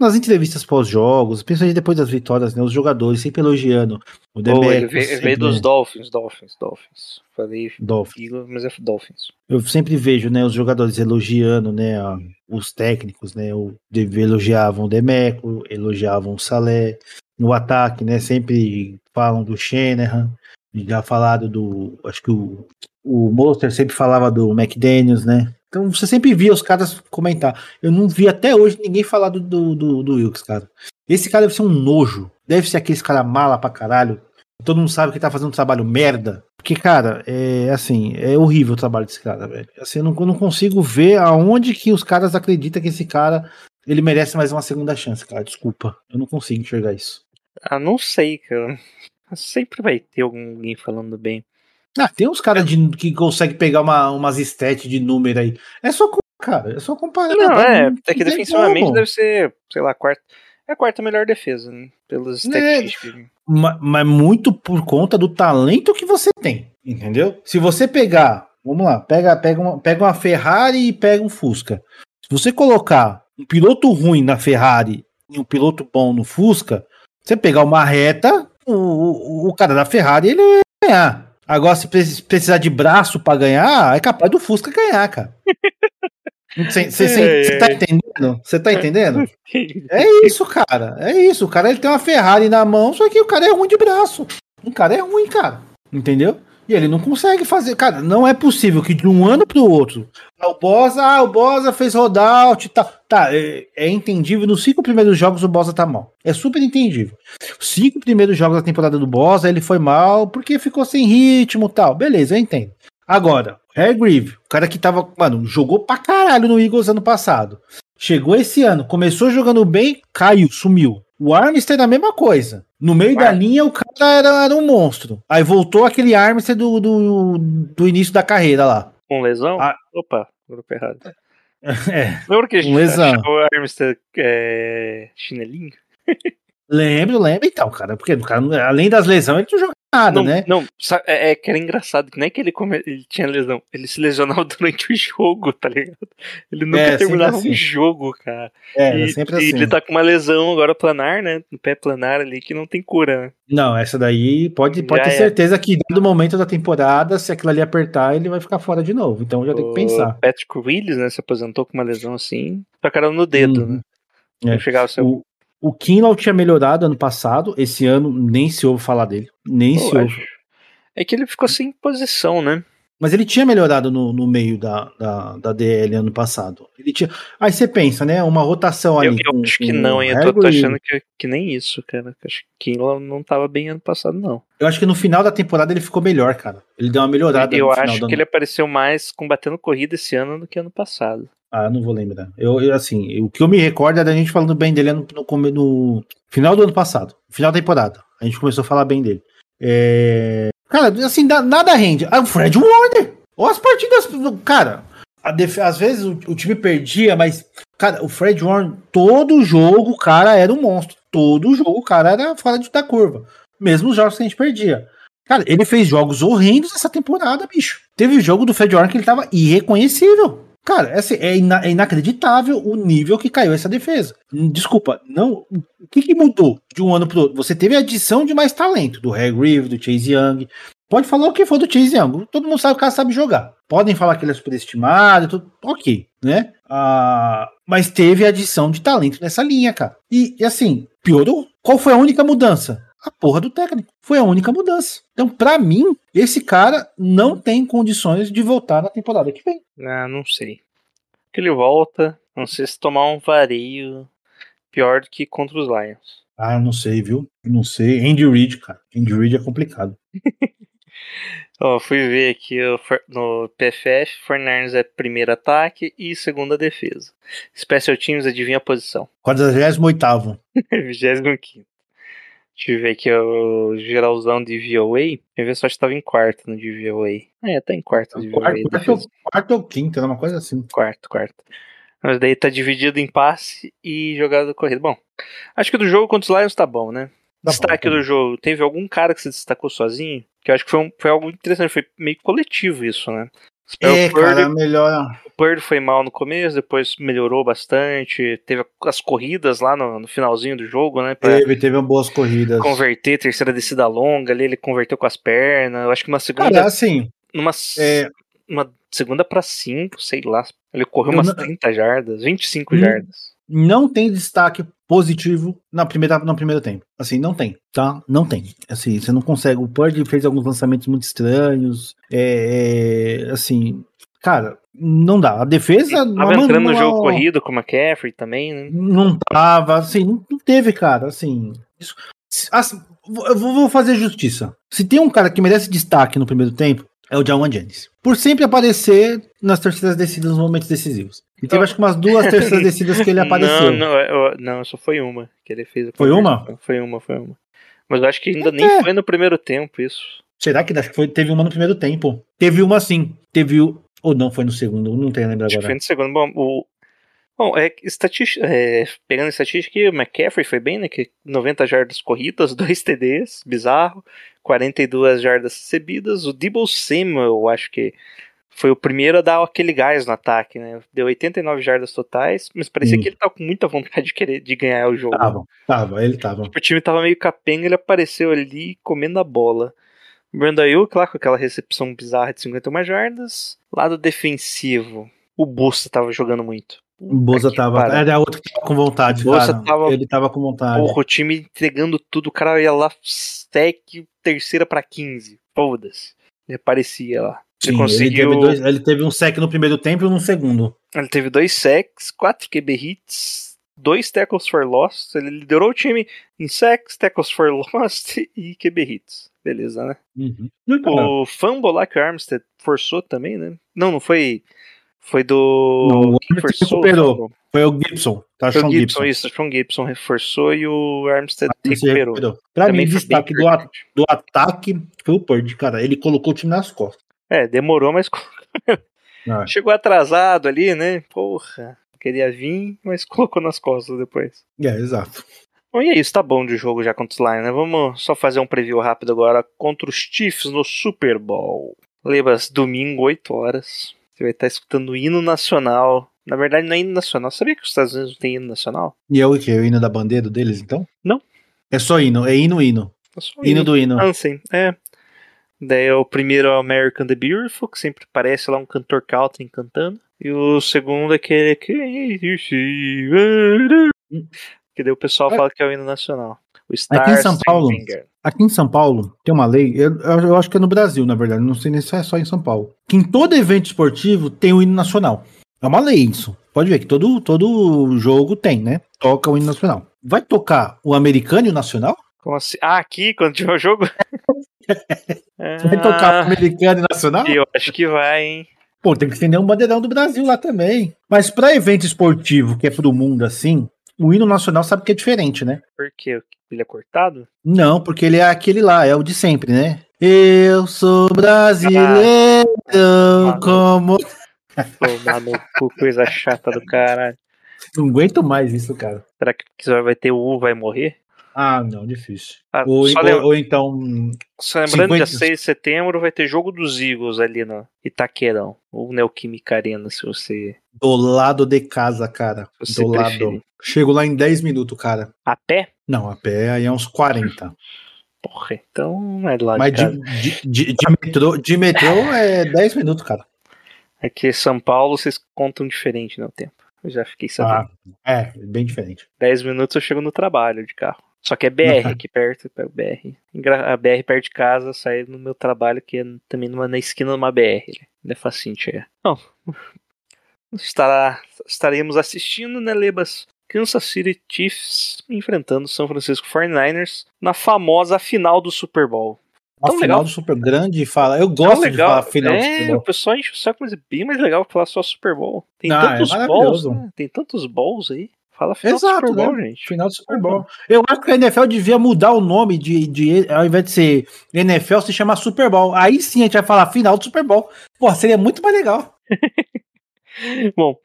nas entrevistas pós-jogos, principalmente depois das vitórias, né? Os jogadores sempre elogiando o Demeco.
ele veio, ele
sempre,
veio dos
né,
Dolphins, Dolphins, Dolphins. Falei
Dolphins.
Eagles, mas é Dolphins.
Eu sempre vejo, né? Os jogadores elogiando, né? a- os técnicos, né? O, elogiavam o Demeco, elogiavam o Salé. No ataque, né? Sempre falam do Shanahan. Já falaram do. Acho que o, o Monster sempre falava do McDaniels, né? Então você sempre via os caras comentar. Eu não vi até hoje ninguém falar do, do, do, do Wilkes, cara. Esse cara deve ser um nojo. Deve ser aquele cara mala pra caralho. Todo mundo sabe que tá fazendo um trabalho merda. Porque, cara, é assim, é horrível o trabalho desse cara, velho. Assim, eu não, eu não consigo ver aonde que os caras acreditam que esse cara ele merece mais uma segunda chance, cara. Desculpa. Eu não consigo enxergar isso.
Ah, não sei, cara. Sempre vai ter alguém falando bem.
Ah, tem uns caras de- que conseguem pegar uma, umas stats de número aí. É só, cara, é só comparar.
Não, é, é que defensivamente
como.
deve ser, sei lá, quarta. É a quarta melhor defesa, né? Pelas
É.
estatísticas.
Ma- Mas muito por conta do talento que você tem, entendeu? Se você pegar, vamos lá, pega, pega, uma, pega uma Ferrari e pega um Fusca. Se você colocar um piloto ruim na Ferrari e um piloto bom no Fusca, você pegar uma reta, o, o, o cara da Ferrari ele vai ganhar. Agora, se pre- precisar de braço pra ganhar, é capaz do Fusca ganhar, cara. [laughs] Você
É,
tá entendendo? Você tá entendendo? É isso, cara. É isso. O cara ele tem uma Ferrari na mão, só que o cara é ruim de braço. O cara é ruim, cara. Entendeu? E ele não consegue fazer. Cara, não é possível que de um ano pro outro. ah, O Bosa, ah, o Bosa fez rollout e tal. Tá, é, é entendível. Nos cinco primeiros jogos o Bosa tá mal. É super entendível. Os cinco primeiros jogos da temporada do Bosa, ele foi mal porque ficou sem ritmo e tal. Beleza, eu entendo. Agora, Harry Grieve, o cara que tava, mano, jogou pra caralho no Eagles ano passado. Chegou esse ano, começou jogando bem, caiu, sumiu. O Armstead é a mesma coisa. No meio da linha, o cara era, era um monstro. Aí voltou aquele Armstead do, do, do início da carreira lá.
Com lesão?
Ah.
Opa, grupo errado. [laughs]
É,
Lembra que a gente
lesão.
achou o Armstead é, chinelinho?
lembro, lembro então, cara. Porque o cara, além das lesões, ele não joga nada,
não,
né?
não sa- é, é que era engraçado, que não é que ele, come- ele tinha lesão, ele se lesionava [laughs] durante o jogo, tá ligado? Ele nunca
É,
terminava
assim.
um jogo, cara.
É,
e,
é sempre
e
assim.
ele tá com uma lesão agora planar, né? No pé planar ali, que não tem cura, né?
Não, essa daí pode, pode
Já
ter certeza que dado momento da temporada, se aquilo ali apertar, ele vai ficar fora de novo. Então já tem que
O
pensar.
Patrick Willis, né? Se aposentou com uma lesão assim, pra caramba no dedo,
Uhum.
né?
É.
Chegava a ser
O, Kinlaw tinha melhorado ano passado, esse ano nem se ouve falar dele. Nem
Pô,
se ouve.
É que ele ficou sem posição, né?
Mas ele tinha melhorado no, no meio da, da, da DL ano passado. Ele tinha. Aí você pensa, né? Uma rotação ali.
Eu, eu
com-
acho que não, hein? Eu tô, tô achando que, que nem isso, cara. Eu Acho que Kinlaw não tava bem ano passado, não.
Eu acho que no final da temporada ele ficou melhor, cara. Ele deu uma melhorada
Eu
no final
acho que
ano.
ele apareceu mais combatendo corrida esse ano do que ano passado.
Ah, não vou lembrar. Eu, eu, assim, o que eu me recordo é da gente falando bem dele no, no, no final do ano passado, final da temporada. A gente começou a falar bem dele. É... Cara, assim, nada rende. Ah, o Fred Warner! Olha as partidas. Cara, às vezes o, o time perdia, mas, cara, o Fred Warner, todo jogo o cara era um monstro. Todo jogo o cara era fora de- da curva. Mesmo os jogos que a gente perdia. Cara, ele fez jogos horrendos essa temporada, bicho. Teve jogo do Fred Warner que ele tava irreconhecível. Cara, é, assim, é, ina- é inacreditável o nível que caiu essa defesa. Desculpa, não. O que, que mudou de um ano pro outro? Você teve a adição de mais talento, do Harry Reeve, do Chase Young. Pode falar o que for do Chase Young. Todo mundo sabe que o cara sabe jogar. Podem falar que ele é superestimado, tudo. ok, né? Ah, mas teve adição de talento nessa linha, cara. E, e assim, piorou. Qual foi a única mudança? A porra do técnico. Foi a única mudança. Então, pra mim, esse cara não tem condições de voltar na temporada que vem.
Ah, não sei. Que ele volta, não sei se tomar um vareio pior do que contra os Lions.
Ah, eu não sei, viu? Eu não sei. Andy Reid, cara. Andy Reid é complicado. [laughs]
Ó, fui ver aqui no PFF, 49ers é primeiro ataque e segunda defesa. Special Teams, adivinha a posição.
48º.
25. [laughs] Deixa eu ver aqui o geralzão de VOA. Deixa eu ver se eu acho que tava em quarto no de VOA. É, tá em quarto de VOA.
Quarto, quarto, ou- quarto ou quinto, era uma coisa assim.
Quarto, quarto. Mas daí tá dividido em passe e jogada corrida. Bom, acho que do jogo contra os Lions tá bom, né?
Tá
Destaque
bom, tá
do jogo. Teve algum cara que se destacou sozinho? Que eu acho que foi, um- foi algo interessante. Foi meio coletivo isso, né?
É,
o, Purdy,
cara, melhor.
o Purdy foi mal no começo, depois melhorou bastante. Teve as corridas lá no, no finalzinho do jogo, né?
Teve, teve boas corridas.
converter, terceira descida longa ali, ele converteu com as pernas. Eu acho que uma segunda.
Cara, assim,
numa,
é,
uma segunda pra cinco, sei lá. Ele correu
Eu
umas
não-
30 jardas, 25
Hum.
jardas.
Não tem destaque positivo na primeira, no primeiro tempo. Assim, não tem, tá? Não tem. Assim, você não consegue. O Purdy fez alguns lançamentos muito estranhos. É, é, assim, cara, não dá. A defesa.
Tava
não-
entrando no
não-
jogo corrido com o McCaffrey também, né?
Não tava, assim, não não teve, cara, assim. Isso, assim, eu vou fazer justiça. Se tem um cara que merece destaque no primeiro tempo, é o Jawan Jennings. Por sempre aparecer nas terceiras descidas nos momentos decisivos. E teve acho que umas duas terceiras descidas que ele [laughs] apareceu.
Não, não, eu- não, só foi uma que ele fez.
Foi uma?
Foi uma, foi uma. Mas eu acho que ainda nem
É.
foi no primeiro tempo isso.
Será que acho que foi, teve uma no primeiro tempo? Teve uma sim. Teve o. Ou não, foi no segundo, não tenho lembrado
Acho que foi
agora.
no segundo. Bom, o, bom é, estatística, é, pegando estatística, o McCaffrey foi bem, né? Que 90 jardas corridas, [laughs] 2 TDs, bizarro. 42 jardas recebidas. O Debo Samuel, eu acho que foi o primeiro a dar aquele gás no ataque, né? Deu 89 jardas totais, mas parecia
Hum.
que ele tava com muita vontade de querer de ganhar o jogo.
Tava, tava, ele tava.
O time tava meio capenga, ele apareceu ali comendo a bola. Brandon Ayuk lá com aquela recepção bizarra de 51 jardas. Lado defensivo, o Busta tava jogando muito.
Boza tava.
para.
Era outro que tava com vontade,
Boza
cara.
tava-
Ele tava com vontade.
Porra, o time entregando tudo, o cara ia lá, stack, terceira pra 15. Foda-se. Ele aparecia lá.
Sim,
conseguiu.
ele, teve dois- ele teve um sec no primeiro tempo e um no segundo.
Ele teve dois sacks, quatro QB hits, dois tackles for loss. Ele liderou o time em sacks, tackles for [laughs] loss e QB hits. Beleza, né?
Uhum.
O fumble lá que o Armstead forçou também, né? Não, não foi. Foi do.
Não, o Armstead recuperou. Foi o Gibson, tá?
Foi o Gibson,
Gibson.
isso. O Sean Gibson reforçou e o Armstead recuperou.
recuperou. Pra
Também
mim, destaque do, a- do ataque foi o Purdy, cara. Ele colocou o time nas costas.
É, demorou, mas
Ah, [laughs]
chegou atrasado ali, né? Porra. Queria vir, mas [laughs] colocou nas costas depois.
é, exato.
Bom, e é isso, tá bom de jogo já contra os Lions, né? Vamos só fazer um preview rápido agora contra os Chiefs no Super Bowl. Lebas, domingo, 8 horas. Você vai estar escutando o hino nacional. Na verdade, não é hino nacional. Sabia que os Estados Unidos não tem hino nacional?
E é o que? O hino da bandeira deles, então?
Não.
É só hino, é hino, hino.
É só
Hino do hino.
Ansem, é. Daí é o primeiro é o American the Beautiful, que sempre parece lá um cantor country cantando. E o segundo é aquele que. Que daí o pessoal
É.
fala que é o hino nacional. O Star
Aqui em São Paulo. Aqui em São Paulo tem uma lei, eu, eu- acho que é no Brasil, na verdade, não sei nem se é só em São Paulo, que em todo evento esportivo tem o hino nacional. É uma lei isso. Pode ver que todo, todo jogo tem, né? Toca o hino nacional. Vai tocar o americano e o nacional?
Como assim? Ah, aqui, quando tiver o jogo? [laughs]
Vai tocar o americano e nacional?
eu acho que vai, hein?
Pô, tem que estender um bandeirão do Brasil lá também. Mas pra evento esportivo, que é pro mundo assim, o hino nacional sabe que é diferente, né?
Por quê? Ele é cortado?
Não, porque ele é aquele lá, é o de sempre, né? Eu sou brasileiro,
Ah,
como.
Tomar no cu, coisa chata do caralho.
Não aguento mais isso, cara.
Será que só vai ter o U vai morrer?
Ah, não, difícil.
Ah,
Ou, ou- ou então.
Só lembrando,
50.
dia 6 de setembro vai ter jogo dos Eagles ali no Itaquerão. Ou Neoquímica Arena, se você,
Do lado de casa, cara. Do lado. Chego lá em 10 minutos, cara.
A pé?
Não, a pé aí é uns 40.
Porra, então não é lado
Mas
de
de, de, de, metrô, de metrô é 10 minutos, cara.
É que São Paulo vocês contam diferente no tempo. Eu já fiquei sabendo.
Ah, é, bem diferente.
10 minutos eu chego no trabalho de carro. Só que é BR aqui perto, pego BR. Engra- A BR perto de casa, sai no meu trabalho, que é também numa, na esquina de uma BR. Ele é facinho chegar. Bom, [laughs] estará, estaremos assistindo, né, Lebas? Kansas City Chiefs enfrentando São Francisco 49ers na famosa final do Super Bowl.
Uma
Tão
final
legal.
do Super grande fala. Eu gosto de falar final do
é,
Super
o
Bowl.
pessoal enche o saco, mas é bem mais legal falar só Super Bowl. Tem
Ah, é
tantos balls,
maravilhoso.
né? Tem tantos balls aí. Fala final
Exato,
do Super Bowl,
né?
gente.
Final do Super Bowl. Eu acho que a NFL devia mudar o nome de, de ao invés de ser NFL, se chamar Super Bowl. Aí sim a gente vai falar final do Super Bowl. Pô, seria muito mais legal. [laughs]
Bom,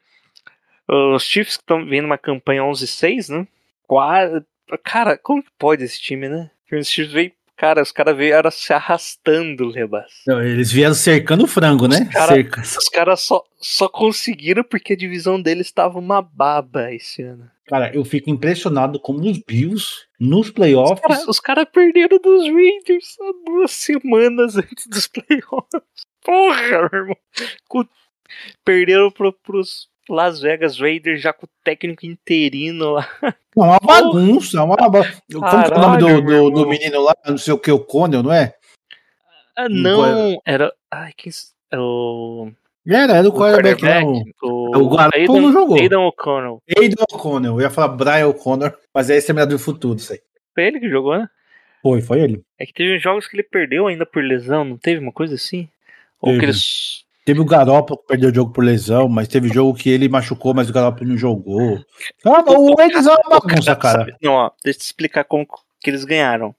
os Chiefs que estão vendo uma campanha 11-6, né? Quase. Cara, como que pode esse time, né? Os Chiefs veio. Cara, os caras vieram se arrastando, Rebas.
Não, Eles vieram cercando o frango, né?
cara-
Cerca-
Os caras só, só conseguiram porque a divisão deles estava uma baba esse ano.
Cara, eu fico impressionado como os Bills, nos
Os
playoffs,
caras os cara perderam dos Raiders há duas semanas [laughs] antes dos playoffs. Porra, meu irmão. Perderam pro, pros Las Vegas Raiders já com o técnico interino lá.
É uma bagunça, é uma bagunça. Como que é o nome do, do, do menino lá? Não sei o que, o Conel, não é?
Ah,
Não
não, era. Ai, quem. é O.
Era, era o
o
quarterback,
quarterback,
não.
O,
O Garoppolo não jogou.
Aidan O'Connell.
Aidan O'Connell. Eu ia falar Brian O'Connor, mas é Exterminador do Futuro, isso aí.
Foi ele que jogou, né?
Foi, foi ele.
É que teve jogos que ele perdeu ainda por lesão, não teve uma coisa assim? Ou
Teve.
que eles.
Teve o Garoppolo que perdeu o jogo por lesão, mas teve jogo que ele machucou, mas o Garoppolo não jogou. Ah, o Raiders é uma bagunça, cara.
Não, ó, deixa eu te explicar como que eles ganharam.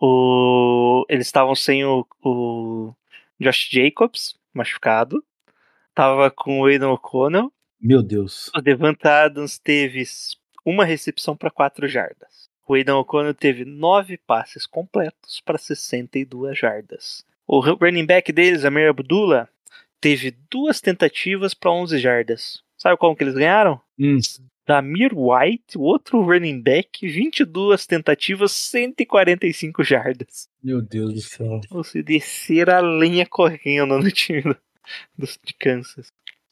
O, eles estavam sem o, o Josh Jacobs, machucado. Tava com o Aidan O'Connell.
Meu Deus.
O Devante Adams teve uma recepção para 4 jardas. O Aidan O'Connell teve 9 passes completos para 62 jardas. O running back deles, Amir Abdullah, teve duas tentativas para 11 jardas. Sabe como que eles ganharam?
Hum.
Damir White, o outro running back, 22 tentativas, 145 jardas.
Meu Deus do céu.
Você descer a lenha correndo no time do, do- de Kansas.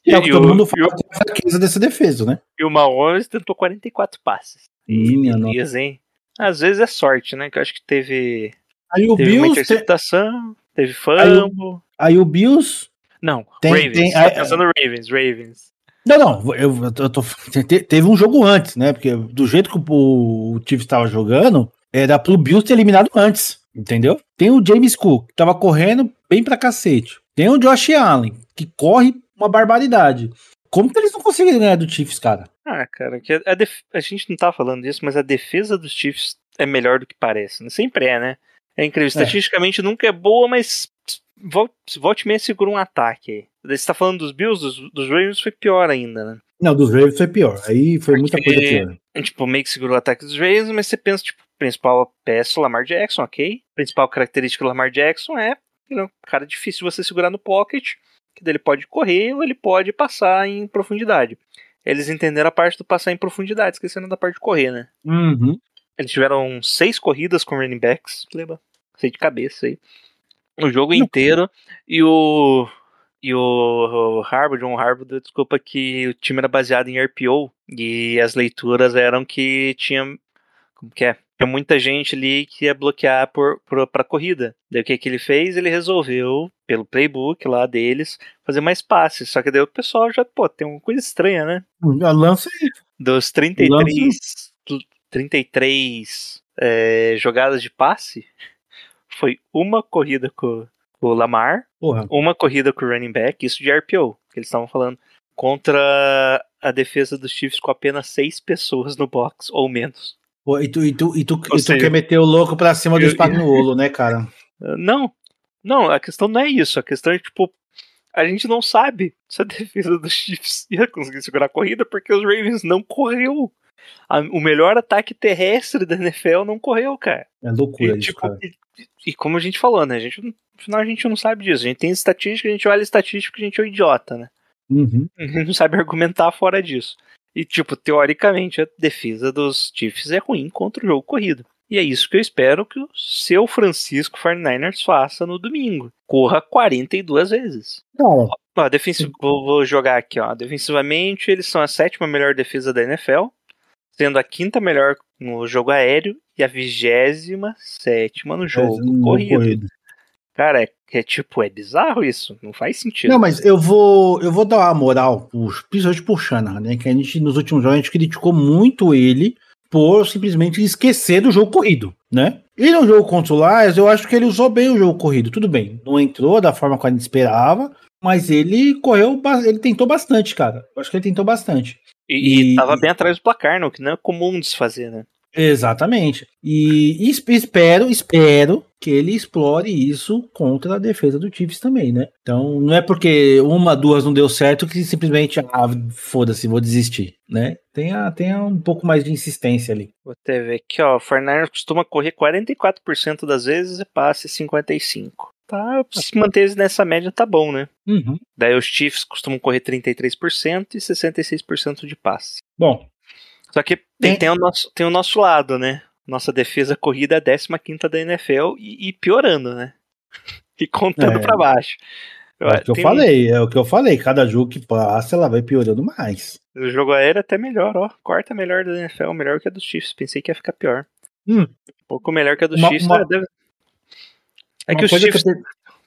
É o que
E
todo mundo
e
fala que é a fraqueza dessa defesa, né?
E o Mahomes tentou 44 passes.
Minha nossa.
Hein? Às vezes é sorte, né? Que eu acho que teve,
Aí o
teve uma
Bills. te-
interceptação, teve
Aí o-
fumble.
Aí o Bills.
Não,
Tem-
Ravens.
tem-
tá
aí-
pensando no Ravens, Ravens.
Não, não, eu, eu tô, te- teve um jogo antes, né? Porque do jeito que o, o Chiefs estava jogando, era pro Bills ter eliminado antes, entendeu? Tem o James Cook, que tava correndo bem pra cacete. Tem o Josh Allen, que corre uma barbaridade. Como que eles não conseguiram ganhar do Chiefs, cara?
Ah, cara, que a, def- a gente não tá falando disso, mas a defesa dos Chiefs é melhor do que parece. né? Sempre é, né? É incrível. Estatisticamente nunca é boa, mas volte, meia segura um ataque aí. Você tá falando dos Bills, dos, dos Ravens foi pior ainda, né?
Não, dos Ravens foi pior. Aí foi muita
Porque-
coisa pior.
Tipo, meio que segurou o ataque dos Ravens, mas você pensa, tipo, principal peça, Lamar Jackson, ok? Principal característica do Lamar Jackson é é um cara difícil de você segurar no pocket, que daí ele pode correr ou ele pode passar em profundidade. Eles entenderam a parte do passar em profundidade, esquecendo da parte de correr, né?
Uhum.
Eles tiveram seis corridas com running backs, lembra? Sei de cabeça aí. O jogo inteiro. E o. E o Harvard, John Harvard, desculpa que o time era baseado em RPO. E as leituras eram que tinha. Como que é? Tinha muita gente ali que ia bloquear por, por, pra corrida. Daí o que, que ele fez? Ele resolveu, pelo playbook lá deles, fazer mais passes. Só que daí o pessoal já, pô, tem uma coisa estranha, né?
Lança aí.
Dos 33, 33 é, jogadas de passe, foi uma corrida com, o Lamar,
Porra.
uma corrida com o running back, isso de RPO, que eles estavam falando, contra a defesa dos Chiefs com apenas seis pessoas no box, ou menos.
Pô, E tu, e tu, e tu, e tu quer meter o louco pra cima do Spagnuolo, né, cara? [laughs]
Não, não, a questão não é isso, a questão é tipo, a gente não sabe se a defesa dos Chiefs ia conseguir segurar a corrida porque os Ravens não correu. A- o melhor ataque terrestre da NFL não correu, cara.
É loucura
E,
isso,
tipo,
cara.
e, e como a gente falou, né? A gente, não- no final a gente não sabe disso. A gente tem estatística, a gente olha estatística, a gente é um idiota, né?
Uhum. [laughs]
A gente não sabe argumentar fora disso. E, tipo, teoricamente, a defesa dos Chiefs é ruim contra o jogo corrido. E é isso que eu espero que o seu Francisco 49ers faça no domingo. Corra 42 vezes.
Cara,
Ó, defensivo, vou, vou jogar aqui, ó. Defensivamente, eles são a sétima melhor defesa da NFL, sendo a quinta melhor no jogo aéreo e a vigésima sétima no jogo
no
corrido.
corrido.
Cara, é, é tipo, é bizarro isso. Não faz sentido.
Não, mas eu vou, eu vou dar uma moral, principalmente pro Shanahan, né? Que a gente, nos últimos jogos, a gente criticou muito ele por simplesmente esquecer do jogo corrido, né? E no jogo contra o Lions, eu acho que ele usou bem o jogo corrido. Tudo bem, não entrou da forma que a gente esperava, mas ele correu, ele tentou bastante, cara. Eu acho que ele tentou bastante.
E, e
E-
tava bem atrás do placar, não, que não é comum de se fazer, né?
Exatamente. E, es- espero, espero que ele explore isso contra a defesa do Chiefs também, né? Então, não é porque uma, duas não deu certo que simplesmente, ah, foda-se, vou desistir, né? Tenha, tenha um pouco mais de insistência ali.
Vou até ver aqui, ó. O Fortnite costuma correr 44% das vezes e passe 55%. Tá, se manter nessa média tá bom, né?
Uhum.
Daí os Chiefs costumam correr 33% e 66% de passe.
Bom,
Só que tem, tem, o, nosso, tem o nosso lado, né? Nossa defesa corrida é a 15 da NFL e, e piorando, né? [laughs] E contando
É.
pra baixo.
é o que eu
Tem
falei, é o que eu falei. Cada jogo que passa, ela vai piorando mais.
O jogo aéreo é até melhor, ó. Quarta melhor da NFL, melhor que a dos Chiefs. Pensei que ia ficar pior.
Hum.
Um pouco melhor que a dos
Uma-
Chiefs.
uma-
é, deve- é
Uma
que os
coisa
Chiefs.
que eu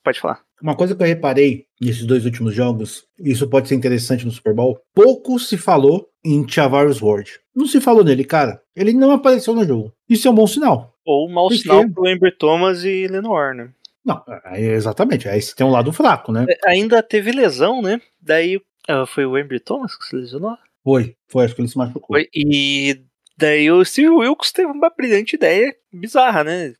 Pode falar.
Uma coisa que eu reparei nesses dois últimos jogos, e isso pode ser interessante no Super Bowl, pouco se falou em Tavares Ward. Não se falou nele, cara. Ele não apareceu no jogo. Isso é um bom sinal.
Ou um mau sinal pro Amber Thomas e Lenoir, né?
Não, é, exatamente. Aí você tem um lado fraco, né?
É, Ainda teve lesão, né? Daí ah, foi o Amber Thomas que se lesionou.
Foi, foi, acho que ele se machucou.
Foi, e daí o Steve Wilkes teve uma brilhante ideia bizarra, né?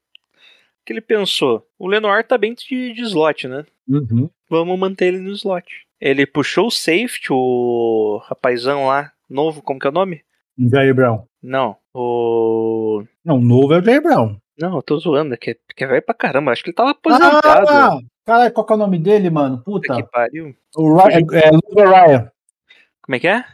Que ele pensou: o Lenoir tá bem de, de slot, né?
Uhum.
Vamos manter ele no slot. Ele puxou o safety, o rapazão lá, novo, como que é o nome?
Jair Brown.
Não, o.
Não, o novo é o Jair Brown.
Não, eu tô zoando, que, que é velho pra caramba. Acho que ele tava aposentado.
Ah, caralho, qual que é o nome dele, mano?
Puta
Puta.
que pariu.
O Ryan, é, é Logan Ryan.
Como é que é?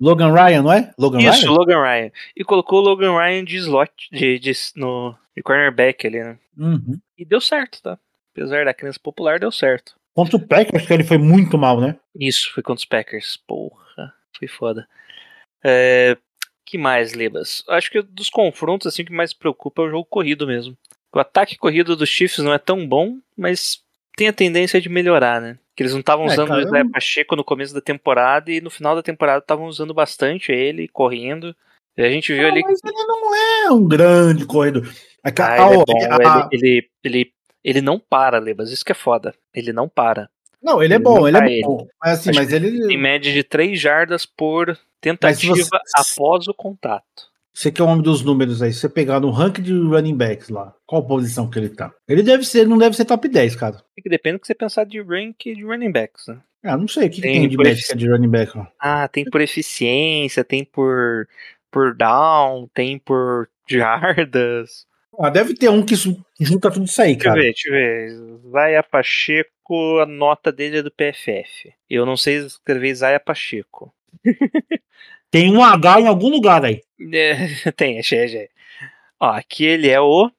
Logan Ryan, não é? Logan
Isso,
Ryan?
Logan Ryan. E colocou o Logan Ryan de slot, de, de, no, de cornerback ali, né?
Uhum.
E deu certo, tá? Apesar da crença popular, deu certo.
Contra o Packers, que ele foi muito mal, né?
Isso, foi contra os Packers. Porra, foi foda. É, que mais, Lebas? Acho que dos confrontos, assim, o que mais preocupa é o jogo corrido mesmo. O ataque corrido dos Chiefs não é tão bom, mas tem a tendência de melhorar, né? Que eles não estavam
É,
usando
cara,
o Isaiah Pacheco no começo da temporada e no final da temporada estavam usando bastante ele, correndo. E a gente viu
Ah,
ali
mas ele não é um grande corredor. A,
Ah, ele é
a-
bom. Ele, ele, ele, ele não para, Lebas. Isso que é foda. Ele não para.
não, ele é
ele
bom,
não
ele é bom. Mas assim, mas ele.
Em média de 3 jardas por tentativa
você-
após o contato.
Você que é o homem dos números aí, se você pegar no ranking de running backs lá, qual posição que ele tá? Ele deve ser, não deve ser top 10, cara.
É depende do que você pensar de rank de running backs, né?
Ah, não sei o que, que
Tem
tem de métrica de running back, ó.
Ah, tem por eficiência, tem por, por down, tem por [laughs] jardas.
Ah, deve ter um que junta tudo isso aí,
Deixa eu
cara.
ver, deixa eu ver. Zaya Pacheco, a nota dele é do PFF. Eu não sei escrever Zaya Pacheco. [laughs]
Tem um H em algum lugar aí.
É, [laughs] tem, achei, achei. Ó, aqui ele é o.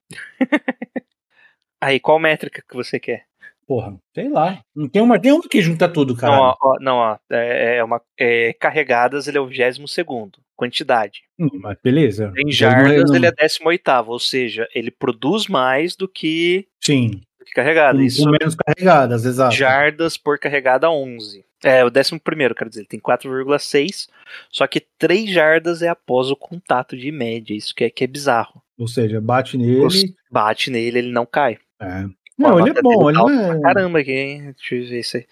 Aí, qual métrica que você quer?
Porra, sei lá. Não tem uma, tem uma que junta tudo, cara.
Não, ó, ó, não, ó, é, é uma, é, carregadas ele é o 22 segundo, quantidade.
Hum, mas beleza.
Em jardas
não-
ele é 18 ou seja, ele produz mais do que,
Sim.
do que carregada. Isso,
menos carregadas, exato.
jardas por carregada 11. É, o 11 primeiro, quero dizer, ele tem 4,6, só que 3 jardas é após o contato de média, isso que é, que é bizarro.
Ou seja, bate nele.
Bate nele, ele não cai.
É. Não, ele é bom, ele
tá pra
é.
Caramba, aqui, hein? Deixa eu ver isso aí.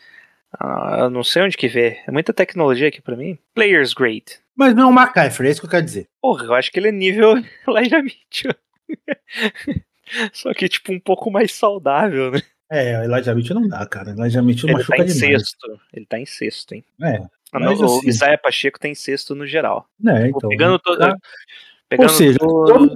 Ah, eu não sei onde que vê. É muita tecnologia aqui pra mim. Players grade.
Mas não é o McCaffrey, é isso que eu quero dizer.
Porra, eu acho que ele é nível [laughs] Elijah Mitchell. [laughs] Só que, tipo, um pouco mais saudável, né?
É, o Elijah Mitchell não dá, cara. Elijah Mitchell
Ele tá
machuca
em
demais.
sexto. Ele tá em sexto, hein?
É,
Ah,
Mas
não, o
assim-
Isaiah Pacheco tá em sexto no geral.
né,
Pô,
então.
pegando todo-
tá-
Pegando
Ou seja, todo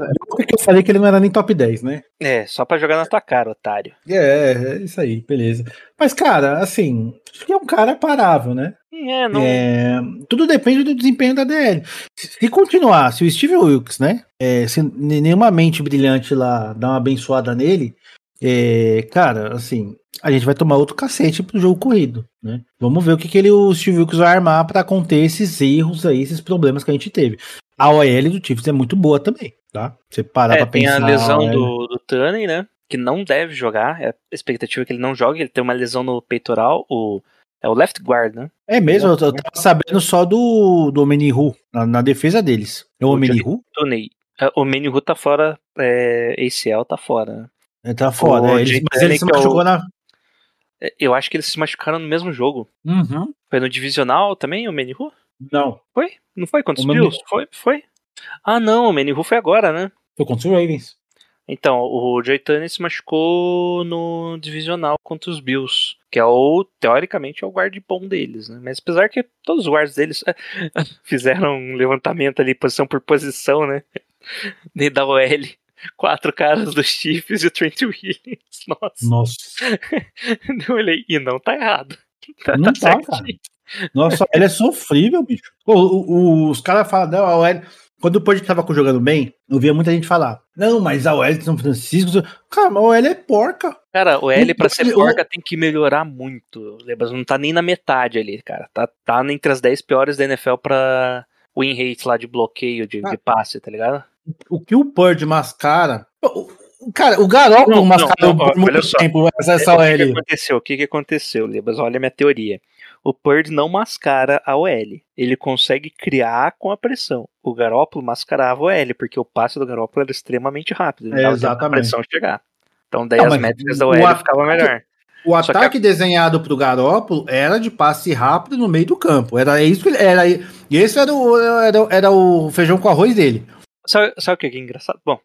que eu falei que ele não era nem top 10, né?
É, só pra jogar na tua cara, otário.
É, é isso aí, beleza. Mas, cara, assim, acho que é um cara parável, né?
É, não.
É, tudo depende do desempenho da DL. Se continuar, se o Steve Wilkes, né? é, se nenhuma mente brilhante lá dá uma abençoada nele, é, cara, assim, a gente vai tomar outro cacete pro jogo corrido, né? Vamos ver o que, que ele, o Steve Wilkes vai armar pra conter esses erros aí, esses problemas que a gente teve. A OL do Chiefs é muito boa também, tá? Você parar
É,
pra
tem
pensar.
a lesão
OL.
do, do Tunney, né? Que não deve jogar. É a expectativa é que ele não jogue. Ele tem uma lesão no peitoral. O, é o left guard, né?
É mesmo, eu, eu tava sabendo só do, do Omenihu, na, na defesa deles. É o
O
Omenihu?
Tunney. É, O Menihu tá fora. É, ACL tá fora. né?
Ele tá fora,
O
é, eles-
Jay
mas ele se
é
machucou na.
É, Eu acho que eles se machucaram no mesmo jogo.
Uhum.
Foi no divisional também, o Menihu?
Não,
Foi? Não foi contra os Bills? Foi? Foi? Ah, não, o Menihu foi agora, né?
foi contra os Ravens.
Então, o Joey Tunney se machucou no divisional contra os Bills, que é o, teoricamente, é o guard bom deles, né? Mas apesar que todos os guards deles [laughs] fizeram um levantamento ali, posição por posição, né? [laughs] De da OL, quatro caras dos Chiefs e o Trent Williams. Nossa,
Nossa. [laughs]
eu olhei, e não tá errado.
Não tá, cara. Nossa, ele é sofrível, bicho. O- o- os caras falam, não, a OL. Quando o Pode tava jogando bem, eu via muita gente falar, não, mas a OL de São Francisco. Cara, mas a OL é porca.
Cara, o L pra ser porca tem que melhorar muito. Lebas não tá nem na metade ali, cara. Tá, tá entre as 10 piores da NFL pra win rate lá de bloqueio, de,
Ah.
de passe, tá ligado?
O que o Purge mascara. Cara, o Garoppolo mascarou
não, não,
por muito
só.
tempo essa, essa
É, o que, que aconteceu? O que, que aconteceu, Lebas? Olha a minha teoria. O Purd não mascara a OL. Ele consegue criar com a pressão. O Garópolo mascarava a OL, porque o passe do Garópolo era extremamente rápido. Ele
É, exatamente.
pressão chegar. Então daí
Não,
as métricas da
o
OL ficavam melhor.
O
Só
ataque desenhado pro Garópolo era de passe rápido no meio do campo. Era isso que ele era. E esse era o, era, era o feijão com arroz dele.
Sabe, sabe o que é engraçado? Bom,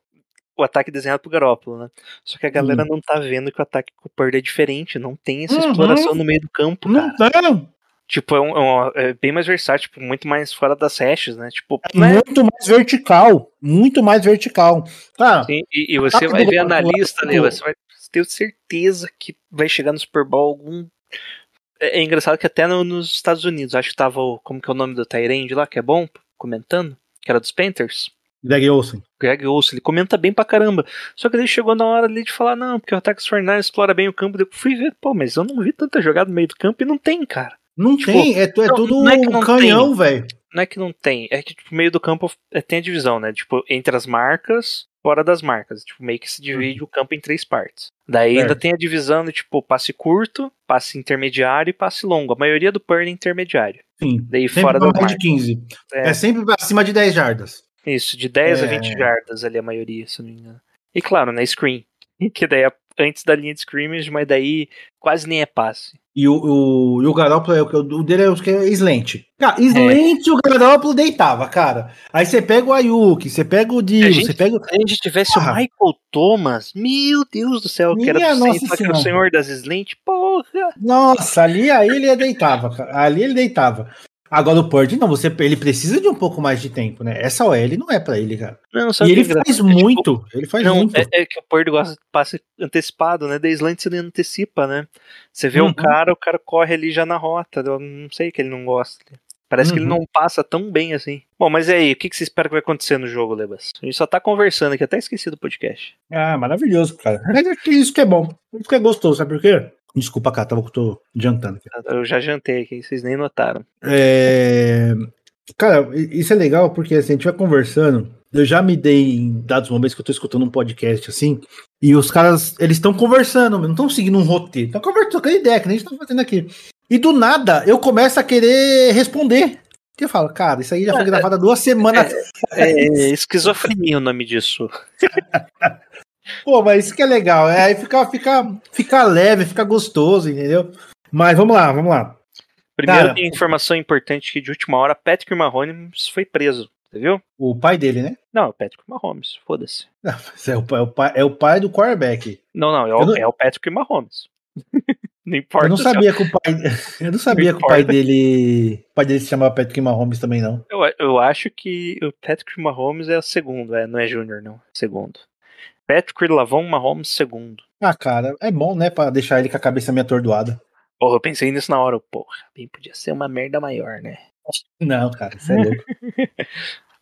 o ataque desenhado pro Garópolo, né? Só que a galera não tá vendo que o ataque com o Purd é diferente. Não tem essa
Uhum.
exploração no meio do campo, cara.
Não tem.
Tipo, é, um- é um- é bem mais versátil, tipo, muito mais fora das hashes, né? Tipo,
É
né?
muito mais vertical. Muito mais vertical. Cara,
Sim, e, e você vai ver analista ali,
do-
você vai ter certeza que vai chegar no Super Bowl algum. É, é engraçado que até no- nos Estados Unidos, acho que tava o. Como que é o nome do Tyrande lá, que é bom, comentando, que era dos Panthers.
Greg Olsen.
Greg Olson, ele comenta bem pra caramba. Só que ele chegou na hora ali de falar, não, porque o ataque Fernandes explora bem o campo. Eu fui ver, pô, mas eu não vi tanta jogada no meio do campo e não tem, cara.
Não
Tipo,
tem, é, é
não-
tudo
não é que não
canhão, velho.
Não é que não tem, é que tipo, meio do campo é, tem a divisão, né? Tipo, entre as marcas, fora das marcas. Tipo, meio que se divide o campo em três partes. Daí ainda
Certo.
tem a divisão de, tipo, passe curto, passe intermediário e passe longo. A maioria do PERN é intermediário.
Sim.
Daí
Sempre
fora das
mais de
marcas.
15.
É.
É. sempre acima de 10 jardas.
Isso, de 10 a
É.
20 jardas ali a maioria, se não me engano. E claro, na screen. [laughs] Que daí é antes da linha de scrimmage, mas daí quase nem é passe.
E o, o, e o Garópolo é o dele é o que é slant. Cara, slant o Garópolo deitava, cara. Aí você pega o Ayuk, você pega o
A
Dio, você pega. o-
Se a gente tivesse o Michael Thomas, meu Deus do céu, que era,
nossa
Saints, que era o senhor das slant, porra!
Nossa, ali aí ele deitava, cara. Ali ele deitava. Agora o Purdy não, você, ele precisa de um pouco mais de tempo, né? Essa OL não é pra ele, cara.
Não, sabe
E ele
é
faz
engraçado? Tipo,
muito, ele faz
Não,
muito.
é, é que o Purdy gosta de passe antecipado, né? Da slant você antecipa, né? Você vê
Uhum.
um cara, o cara corre ali já na rota. Eu não sei que ele não gosta. Parece que ele
Uhum.
não passa tão bem assim. Bom, mas e aí, o que, que você espera que vai acontecer no jogo, Lebas? A gente só tá conversando aqui, até esqueci do podcast.
Ah, maravilhoso, cara. Mas é isso que é bom. Isso que é gostoso, sabe por quê? Desculpa, cara, tava, tô jantando.
Eu já jantei aqui, vocês nem notaram.
É... Cara, isso é legal porque assim, a gente vai conversando. Eu já me dei em dados momentos que eu tô escutando um podcast assim, e os caras, eles estão conversando, não estão seguindo um roteiro, estão conversando, trocando ideia, que nem a gente tá fazendo aqui. E do nada, eu começo a querer responder. Que eu falo, cara, isso aí já foi gravado há duas semanas.
É esquizofrenia o nome disso. [laughs]
Pô, mas isso que é legal. É, aí fica, fica, fica leve, fica gostoso, entendeu? Mas vamos lá, vamos lá.
Primeiro
Cara,
tem informação importante que de última hora, Patrick Mahomes foi preso, você viu?
O pai dele, né?
Não, Patrick Mahomes, foda-se. [laughs]
É o, pai- é o pai, é o pai do quarterback.
Não, não, é o,
não-
é o Patrick Mahomes. [laughs] Não importa. [laughs]
Eu não sabia que o pai. Eu não sabia que o pai dele. O pai dele se chamava Patrick Mahomes também, não.
Eu, eu acho que o Patrick Mahomes é o segundo, é, não é Júnior, não. Segundo. Patrick Lavon Mahomes, segundo.
Ah, cara, é bom, né? Pra deixar ele com a cabeça meio atordoada.
Porra, eu pensei nisso na hora. Porra, bem podia ser uma merda maior, né?
Não, cara, isso é [laughs] louco.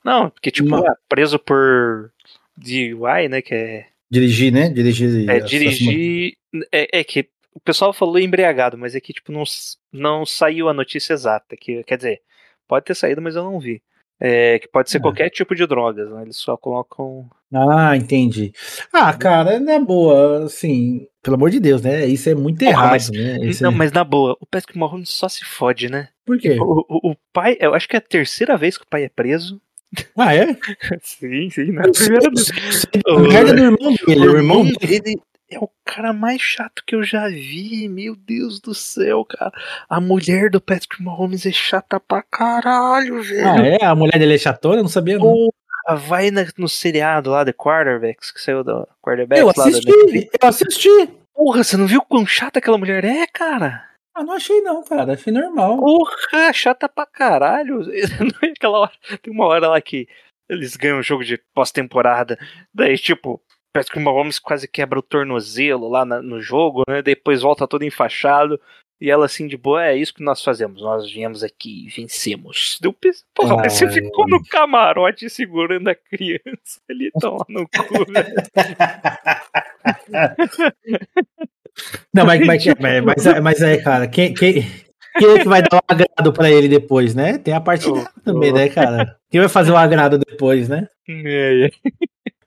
Não, porque, tipo, ah, preso por DUI, né? Que é,
Dirigir, né? Dirigir.
é dirigir. É, é que o pessoal falou embriagado, mas é que, tipo, não, não saiu a notícia exata. Que, quer dizer, pode ter saído, mas eu não vi. É, que pode ser
Ah.
qualquer tipo de drogas, né? Eles só colocam.
Ah, entendi. Ah, cara, na boa, assim, pelo amor de Deus, né? Isso é muito
Porra,
errado,
mas-
né? Isso
Não,
é-
mas na boa, o Patrick Mahomes só se fode, né?
Por quê?
O, o, o pai, eu acho que é a terceira vez que o pai é preso.
Ah, é? [laughs]
Sim, sim, não é primeira vez.
Merda do irmão dele, o irmão
dele é o cara mais chato que eu já vi. Meu Deus do céu, cara. A mulher do Patrick Mahomes é chata pra caralho, velho.
Ah, é? A mulher dele é chatona? Eu não sabia, não.
Porra, vai na- no seriado lá, The Quarterbacks, que saiu do Quarterbacks
Eu
da
assisti, eu assisti.
Porra, você não viu quão chata aquela mulher é, cara?
Ah, não achei não, cara. Achei normal.
Porra, chata pra caralho. [laughs] Aquela hora. Tem uma hora lá que eles ganham um jogo de pós-temporada. Daí, tipo, parece que o Mahomes quase quebra o tornozelo lá na- no jogo, né? Depois volta todo enfaixado. E ela assim, de boa, é isso que nós fazemos. Nós viemos aqui e vencemos. Deu Porra, mas você
Ai.
ficou no camarote segurando a criança. Tá lá [laughs] no cu, velho.
Não, mas, mas, mas, mas, mas aí, cara, quem, quem, quem é que vai dar o agrado pra ele depois, né? Tem a parte dela também, né, cara? Quem vai fazer o agrado depois, né?
É, é.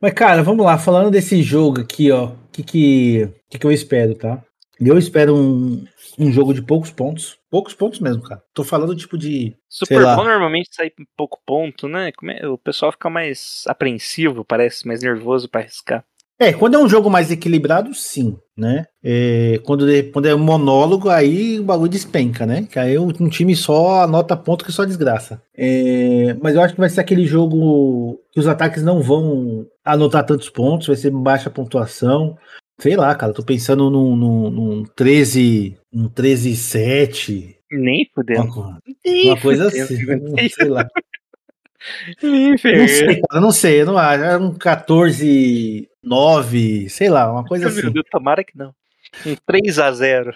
Mas, cara, vamos lá, falando desse jogo aqui, ó, o que que, que que eu espero, tá? Eu espero um, um jogo de poucos pontos. Poucos pontos mesmo, cara. Tô falando tipo de.
Super. Bowl normalmente sai em pouco ponto, né? Como é- O pessoal fica mais apreensivo, parece mais nervoso pra arriscar.
É, quando é um jogo mais equilibrado, sim, né? É, quando, é, quando é monólogo, aí o bagulho despenca, né? Que aí um, um time só anota ponto que só desgraça. É, mas eu acho que vai ser aquele jogo que os ataques não vão anotar tantos pontos, vai ser baixa pontuação. Sei lá, cara, tô pensando num, num, num 13, um 13-7,
Nem fudendo.
uma,
Nem
uma coisa assim, sei lá.
Nem
Não sei, cara, não sei, eu não acho. Era um 14, 9, sei lá, uma coisa
Meu
assim.
Deus, tomara que não. Um 3x0.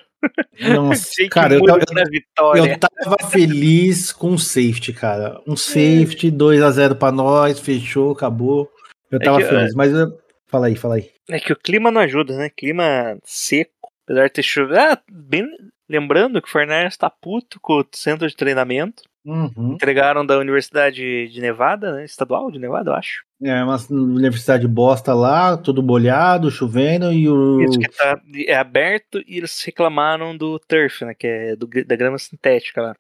Nossa, [laughs]
Jake
cara, eu tava, eu tava feliz com um safety, cara. Um safety, 2x0 pra nós, fechou, acabou. Eu
É
tava
que,
feliz, mas eu... fala aí, fala aí.
É que o clima não ajuda, né? Clima seco. Apesar de ter chovido. Ah, bem lembrando que o Fernandes tá puto com o centro de treinamento.
Uhum.
Entregaram da Universidade de Nevada, né? Estadual de Nevada, eu acho.
É uma universidade bosta lá, tudo molhado, chovendo e o.
Isso que tá é aberto e eles reclamaram do turf, né? Que é do, da grama sintética lá.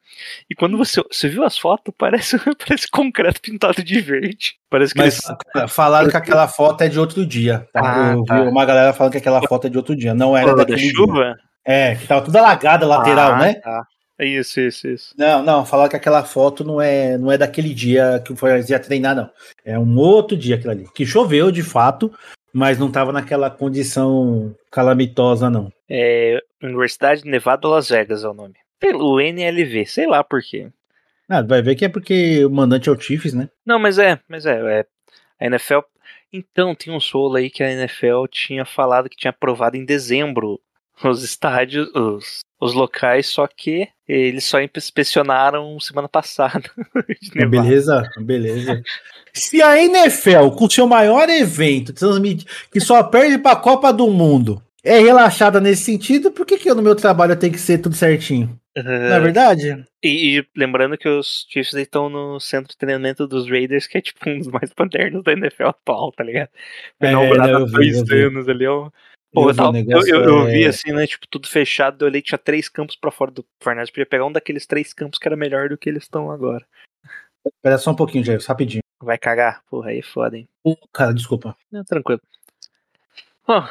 E quando você, você viu as fotos, parece, [laughs] parece concreto pintado de verde. Parece que
Mas
eles.
falaram que aquela foto é de outro dia. Tá?
Ah,
eu
tá.
vi uma galera falando que aquela foto é de outro dia. Não era
da
daquele dia.
chuva?
É, que tava tudo alagada lateral,
Ah,
né?
Tá. É Isso, isso, isso.
Não, não, falaram que aquela foto não é, não é daquele dia que o Fortaleza ia treinar, não. É um outro dia aquilo ali. Que choveu, de fato, mas não tava naquela condição calamitosa, não.
É, Universidade de Nevada Las Vegas é o nome. Pelo NLV, sei lá por quê.
Ah, vai ver que é porque o mandante é o Chiefs, né?
Não, mas é, mas é, é. A NFL. Então, tem um solo aí que a NFL tinha falado que tinha aprovado em dezembro os estádios, os, os locais, só que eles só inspecionaram semana passada. [laughs]
Beleza, beleza. Se a NFL, com seu maior evento, que só perde pra Copa do Mundo, é relaxada nesse sentido, por que, que eu no meu trabalho tem que ser tudo certinho? Não é verdade?
E, e lembrando que os Chiefs estão no centro de treinamento dos Raiders, que é tipo um dos mais [laughs] modernos da NFL atual, tá ligado? Foi
É,
inaugurado
não,
há dois anos ali, ó. Pô,
Eu
tava- eu, eu- eu vi
é-
assim, né? Tipo, tudo fechado. Eu olhei, tinha três campos pra fora do Fernandes. Podia pegar um daqueles três campos que era melhor do que eles estão agora.
Espera só um pouquinho, Jair, rapidinho.
Vai cagar? Porra, aí é foda, hein?
Ô, Cara, desculpa.
Não, tranquilo. Ó,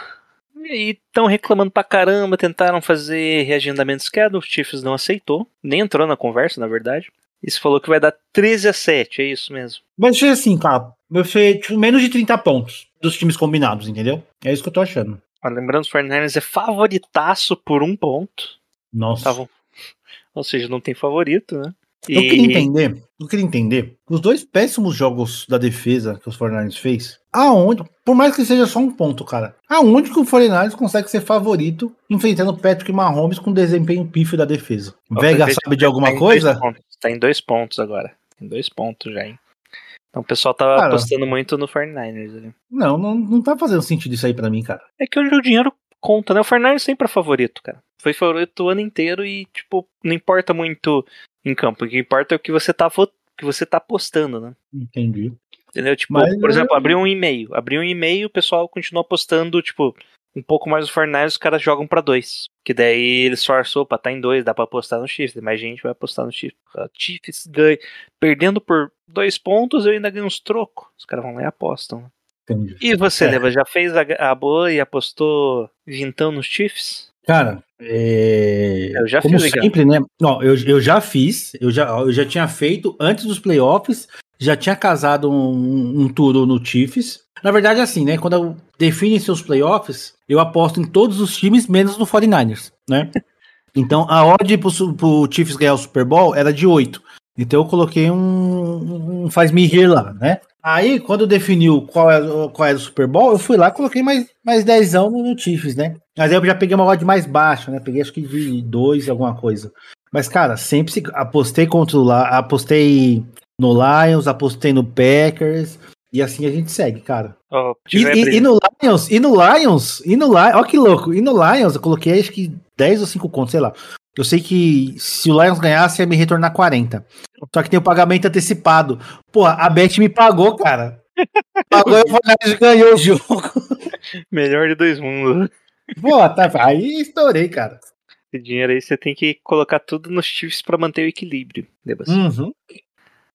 e estão reclamando pra caramba, tentaram fazer reagendamento schedule, o Chiefs não aceitou, nem entrou na conversa, na verdade. E se falou que vai dar 13 a 7, é isso mesmo.
Vai ser assim, cara. Vai ser tipo, menos de 30 pontos dos times combinados, entendeu? É isso que eu tô achando.
Ó, lembrando, o 49ers é favoritaço por um ponto.
Nossa.
Tavam... Ou seja, não tem favorito, né?
Eu queria entender, eu queria entender, os dois péssimos jogos da defesa que os 49ers fez, aonde, por mais que seja só um ponto, cara, aonde que o 49ers consegue ser favorito enfrentando Patrick Mahomes com desempenho pífio da defesa?
Ó,
Vega sabe de
tá
alguma
em
coisa?
Tá em dois pontos agora. Tem dois pontos já, hein? Então o pessoal tava
Cara.
apostando muito no 49ers ali.
Não, não, não tá fazendo sentido isso aí pra mim, cara.
É que hoje o dinheiro conta, né? O 49ers sempre é favorito, cara. Foi favorito o ano inteiro e, tipo, não importa muito em campo. O que importa é o que você tá, que você tá apostando, né?
Entendi.
Entendeu? Tipo,
Mas
por exemplo, abriu um e-mail. Abriu um e-mail, o pessoal continua apostando, tipo, um pouco mais os 49ers, os caras jogam pra dois. Que daí eles forçam, opa, tá em dois, dá pra apostar no Chiefs. Mais gente vai apostar no Chiefs. Ah, Chiefs ganha. Perdendo por dois pontos, eu ainda ganho uns trocos. Os caras vão lá e apostam. né?
Entendi.
E você,
É.
Leva, já fez a, a boa e apostou vintão nos Chiefs?
Cara, é...
Eu já
como
fiz,
sempre, né? Ó, eu, eu já fiz, eu já, eu já tinha feito antes dos playoffs, já tinha casado um, um tour no Chiefs. Na verdade, é assim, né? Quando eu define seus playoffs, eu aposto em todos os times, menos no 49ers, né? [laughs] Então, a odd pro, pro Chiefs ganhar o Super Bowl era de 8. Então, eu coloquei um, um faz-me rir lá, né? Aí, quando definiu qual era, qual era o Super Bowl, eu fui lá e coloquei mais, mais 10 no, no Chiefs, né? Mas aí eu já peguei uma odd mais baixa, né? Peguei acho que de 2, alguma coisa. Mas, cara, sempre se, apostei contra La, apostei no Lions, apostei no Packers. E assim a gente segue, cara.
Ó,
E, e- e no Lions, e no Lions, e no Lions, ó que louco, e no Lions eu coloquei acho que 10 ou 5 contos, sei lá. Eu sei que se o Lions ganhasse ia me retornar 40. Só que tem o pagamento antecipado. Pô, a Bet me pagou, cara. [laughs] Pagou e o Fortnite ganhou o jogo.
Melhor de dois mundos.
Pô, tá, aí estourei, cara.
Esse dinheiro aí você tem que colocar tudo nos Chiefs pra manter o equilíbrio. Debas.
Uhum.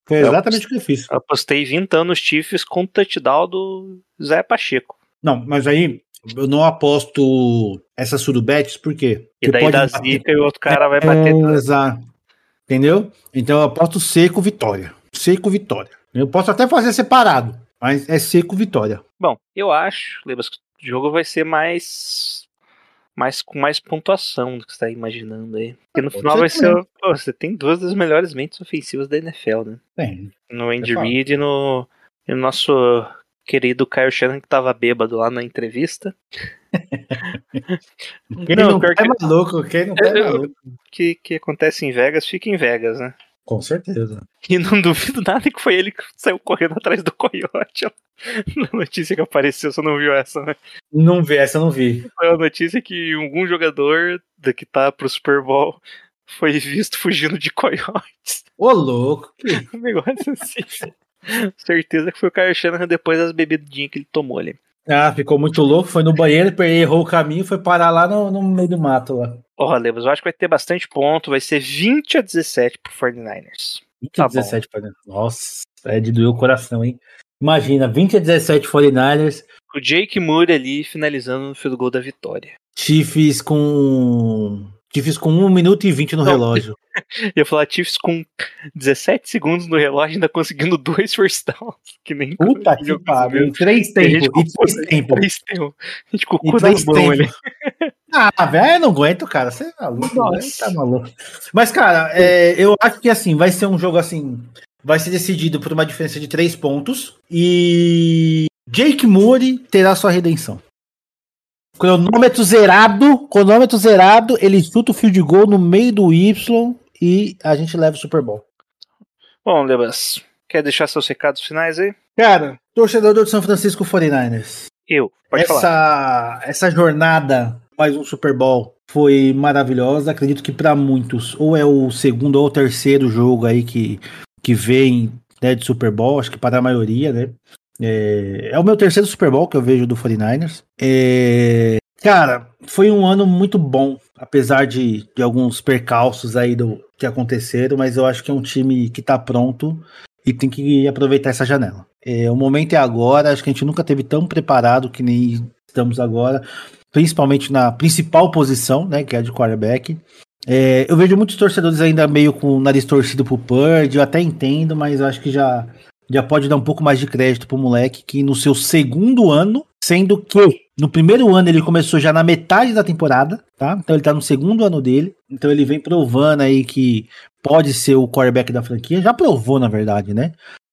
Foi exatamente o que eu fiz.
Eu apostei 20 anos Chiefs com o touchdown do Zé Pacheco.
Não, mas aí eu não aposto essas surubetes, por quê?
E daí dá zica e o outro cara vai bater.
É, exato. Entendeu? Então eu aposto seco vitória. Seco vitória. Eu posso até fazer separado, mas é seco vitória.
Bom, eu acho, Lebas, que o jogo vai ser mais. Mais com mais pontuação do que você tá imaginando aí. Porque no
Pode
final
ser
vai ser. Pô, você tem duas das melhores mentes ofensivas da NFL, né?
Tem.
No Andy
fato.
Reid e no, e no nosso querido Kyle Shannon que tava bêbado lá na entrevista. [laughs]
Quem
Não,
não, tá
que-
maluco, quem não [laughs]
Eu- eu-
maluco.
Que, que acontece em Vegas, fica em Vegas, né?
Com certeza.
E não duvido nada que foi ele que saiu correndo atrás do coiote. Na [laughs] notícia que apareceu, você não viu essa, né?
Não vi, essa eu não vi.
Foi a notícia que algum jogador que tá pro Super Bowl foi visto fugindo de coiotes.
Ô, louco. que- [laughs]
Um negócio assim. Certeza que foi o Kyle Shanahan depois das bebidinhas que ele tomou ali.
Ah, ficou muito louco, foi no banheiro, errou o caminho, foi parar lá no, no meio do mato lá.
Ó, Lebas, eu acho que vai ter bastante ponto. Vai ser 20 a 17 pro 49ers. Tá bom.
17 para Nossa, é de doer o coração, hein? Imagina, 20 a 17 49ers,
O Jake Moore ali finalizando no field goal da vitória.
Chiefs com. Chiefs com 1 minuto e 20 no
Não.
relógio. [laughs]
Eu ia falar Chiefs com 17 segundos no relógio, ainda conseguindo [laughs] dois first downs. Que nem
Puta que pariu. três
E a
tempos. E três [laughs] tempos.
Três tempos. A gente com o cu
três
mão ali.
Ah, velho, eu não aguento, cara. Você é maluco.
Nossa.
velho, Tá maluco. Mas, cara, é, eu acho que assim, vai ser um jogo assim. Vai ser decidido por uma diferença de três pontos. E Jake Moore terá sua redenção. Cronômetro zerado. Cronômetro zerado. Ele chuta o field goal no meio do Y e a gente leva o Super Bowl.
Bom, Lebas, quer deixar seus recados finais aí?
Cara, torcedor do São Francisco 49ers.
Eu, pode falar.
essa, essa jornada, mais um Super Bowl, foi maravilhosa. Acredito que para muitos, ou é o segundo ou o terceiro jogo aí que, que vem né, de Super Bowl, acho que para a maioria, né? É, é o meu terceiro Super Bowl que eu vejo do 49ers. É, cara, foi um ano muito bom, apesar de, de alguns percalços aí do que aconteceram, mas eu acho que é um time que tá pronto e tem que aproveitar essa janela. É, o momento é agora, acho que a gente nunca teve tão preparado que nem estamos agora, principalmente na principal posição, né, que é a de quarterback. É, eu vejo muitos torcedores ainda meio com o nariz torcido pro Purdy, eu até entendo, mas acho que já já pode dar um pouco mais de crédito pro moleque que no seu segundo ano, sendo que no primeiro ano ele começou já na metade da temporada, tá? Então ele tá no segundo ano dele. Então ele vem provando aí que pode ser o quarterback da franquia. Já provou, na verdade, né?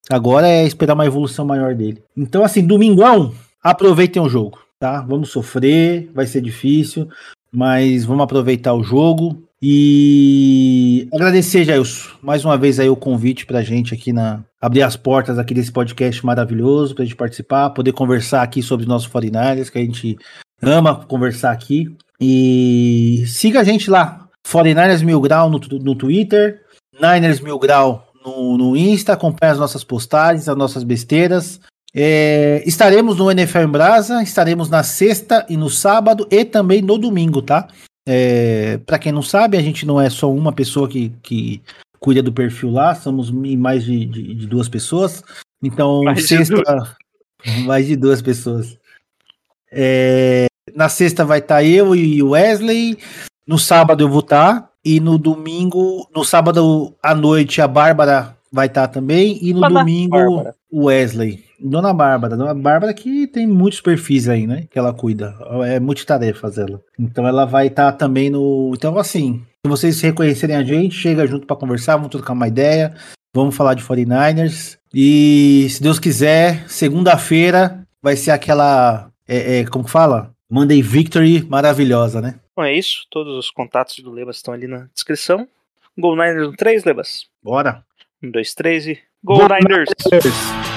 Agora é esperar uma evolução maior dele. Então, assim, domingão, aproveitem o jogo, tá? Vamos sofrer, vai ser difícil, mas vamos aproveitar o jogo. E agradecer, Jailson, mais uma vez aí o convite pra gente aqui na. abrir as portas aqui desse podcast maravilhoso, pra gente participar, poder conversar aqui sobre os nossos 49ers, que a gente ama conversar aqui. E siga a gente lá, 49ers Mil Grau no, no Twitter, Niners Mil Grau no, no Insta, acompanhe as nossas postagens, as nossas besteiras. É, estaremos no NFL em Brasa, estaremos na sexta e no sábado e também no domingo, tá? É, para quem não sabe, a gente não é só uma pessoa que, que cuida do perfil lá, somos mais de, de- de duas pessoas. Então,
Mais de
sexta. [laughs] mais de duas pessoas. É, na sexta vai estar eu e o Wesley. No sábado eu vou estar. E no domingo, no sábado à noite, a Bárbara vai estar também. E no
Dona
domingo, o Wesley. Dona Bárbara. Dona Bárbara que tem muitos perfis aí, né? Que ela cuida. É multitarefas ela. Então ela vai estar também no. Então, assim, se vocês reconhecerem a gente, chega junto para conversar, vamos trocar uma ideia. Vamos falar de 49ers. E se Deus quiser, segunda-feira vai ser aquela. É, é, como que fala? Monday Victory maravilhosa, né?
Bom, é isso. Todos os contatos do Lebas estão ali na descrição. Go Niners no 3, Lebas.
Bora!
1, 2, 3 e Go, Niners!
Driving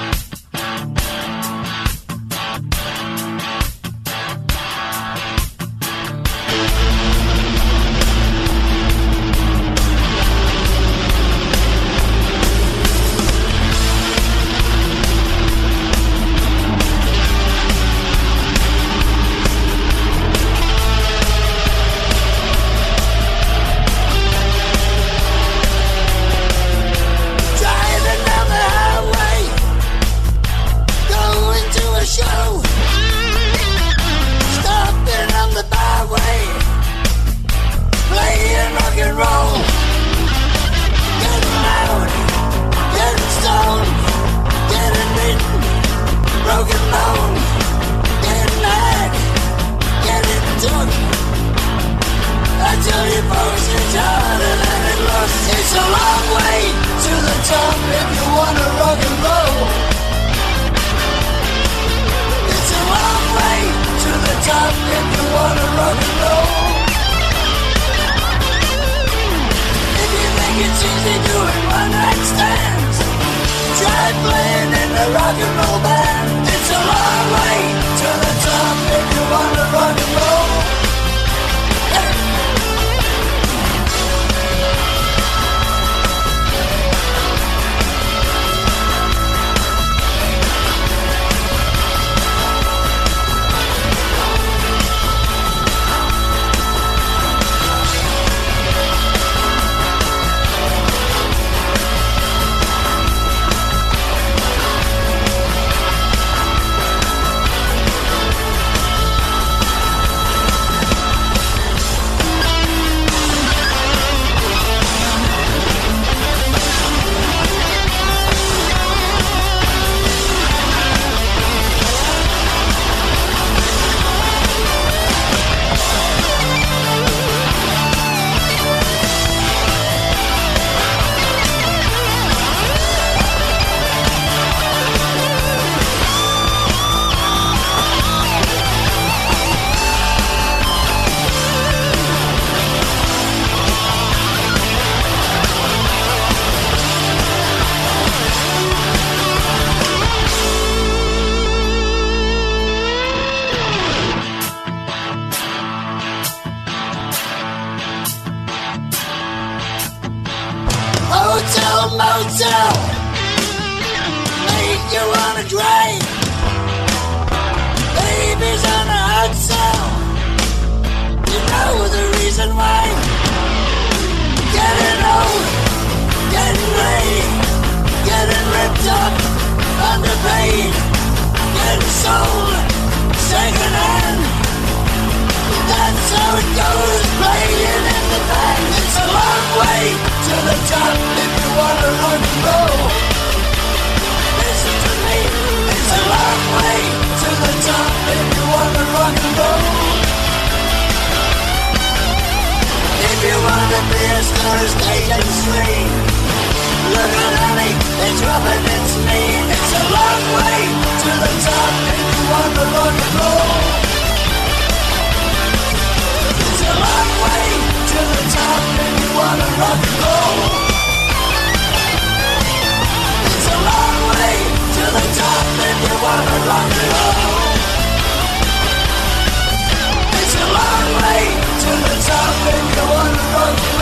It's a long way to the top and you run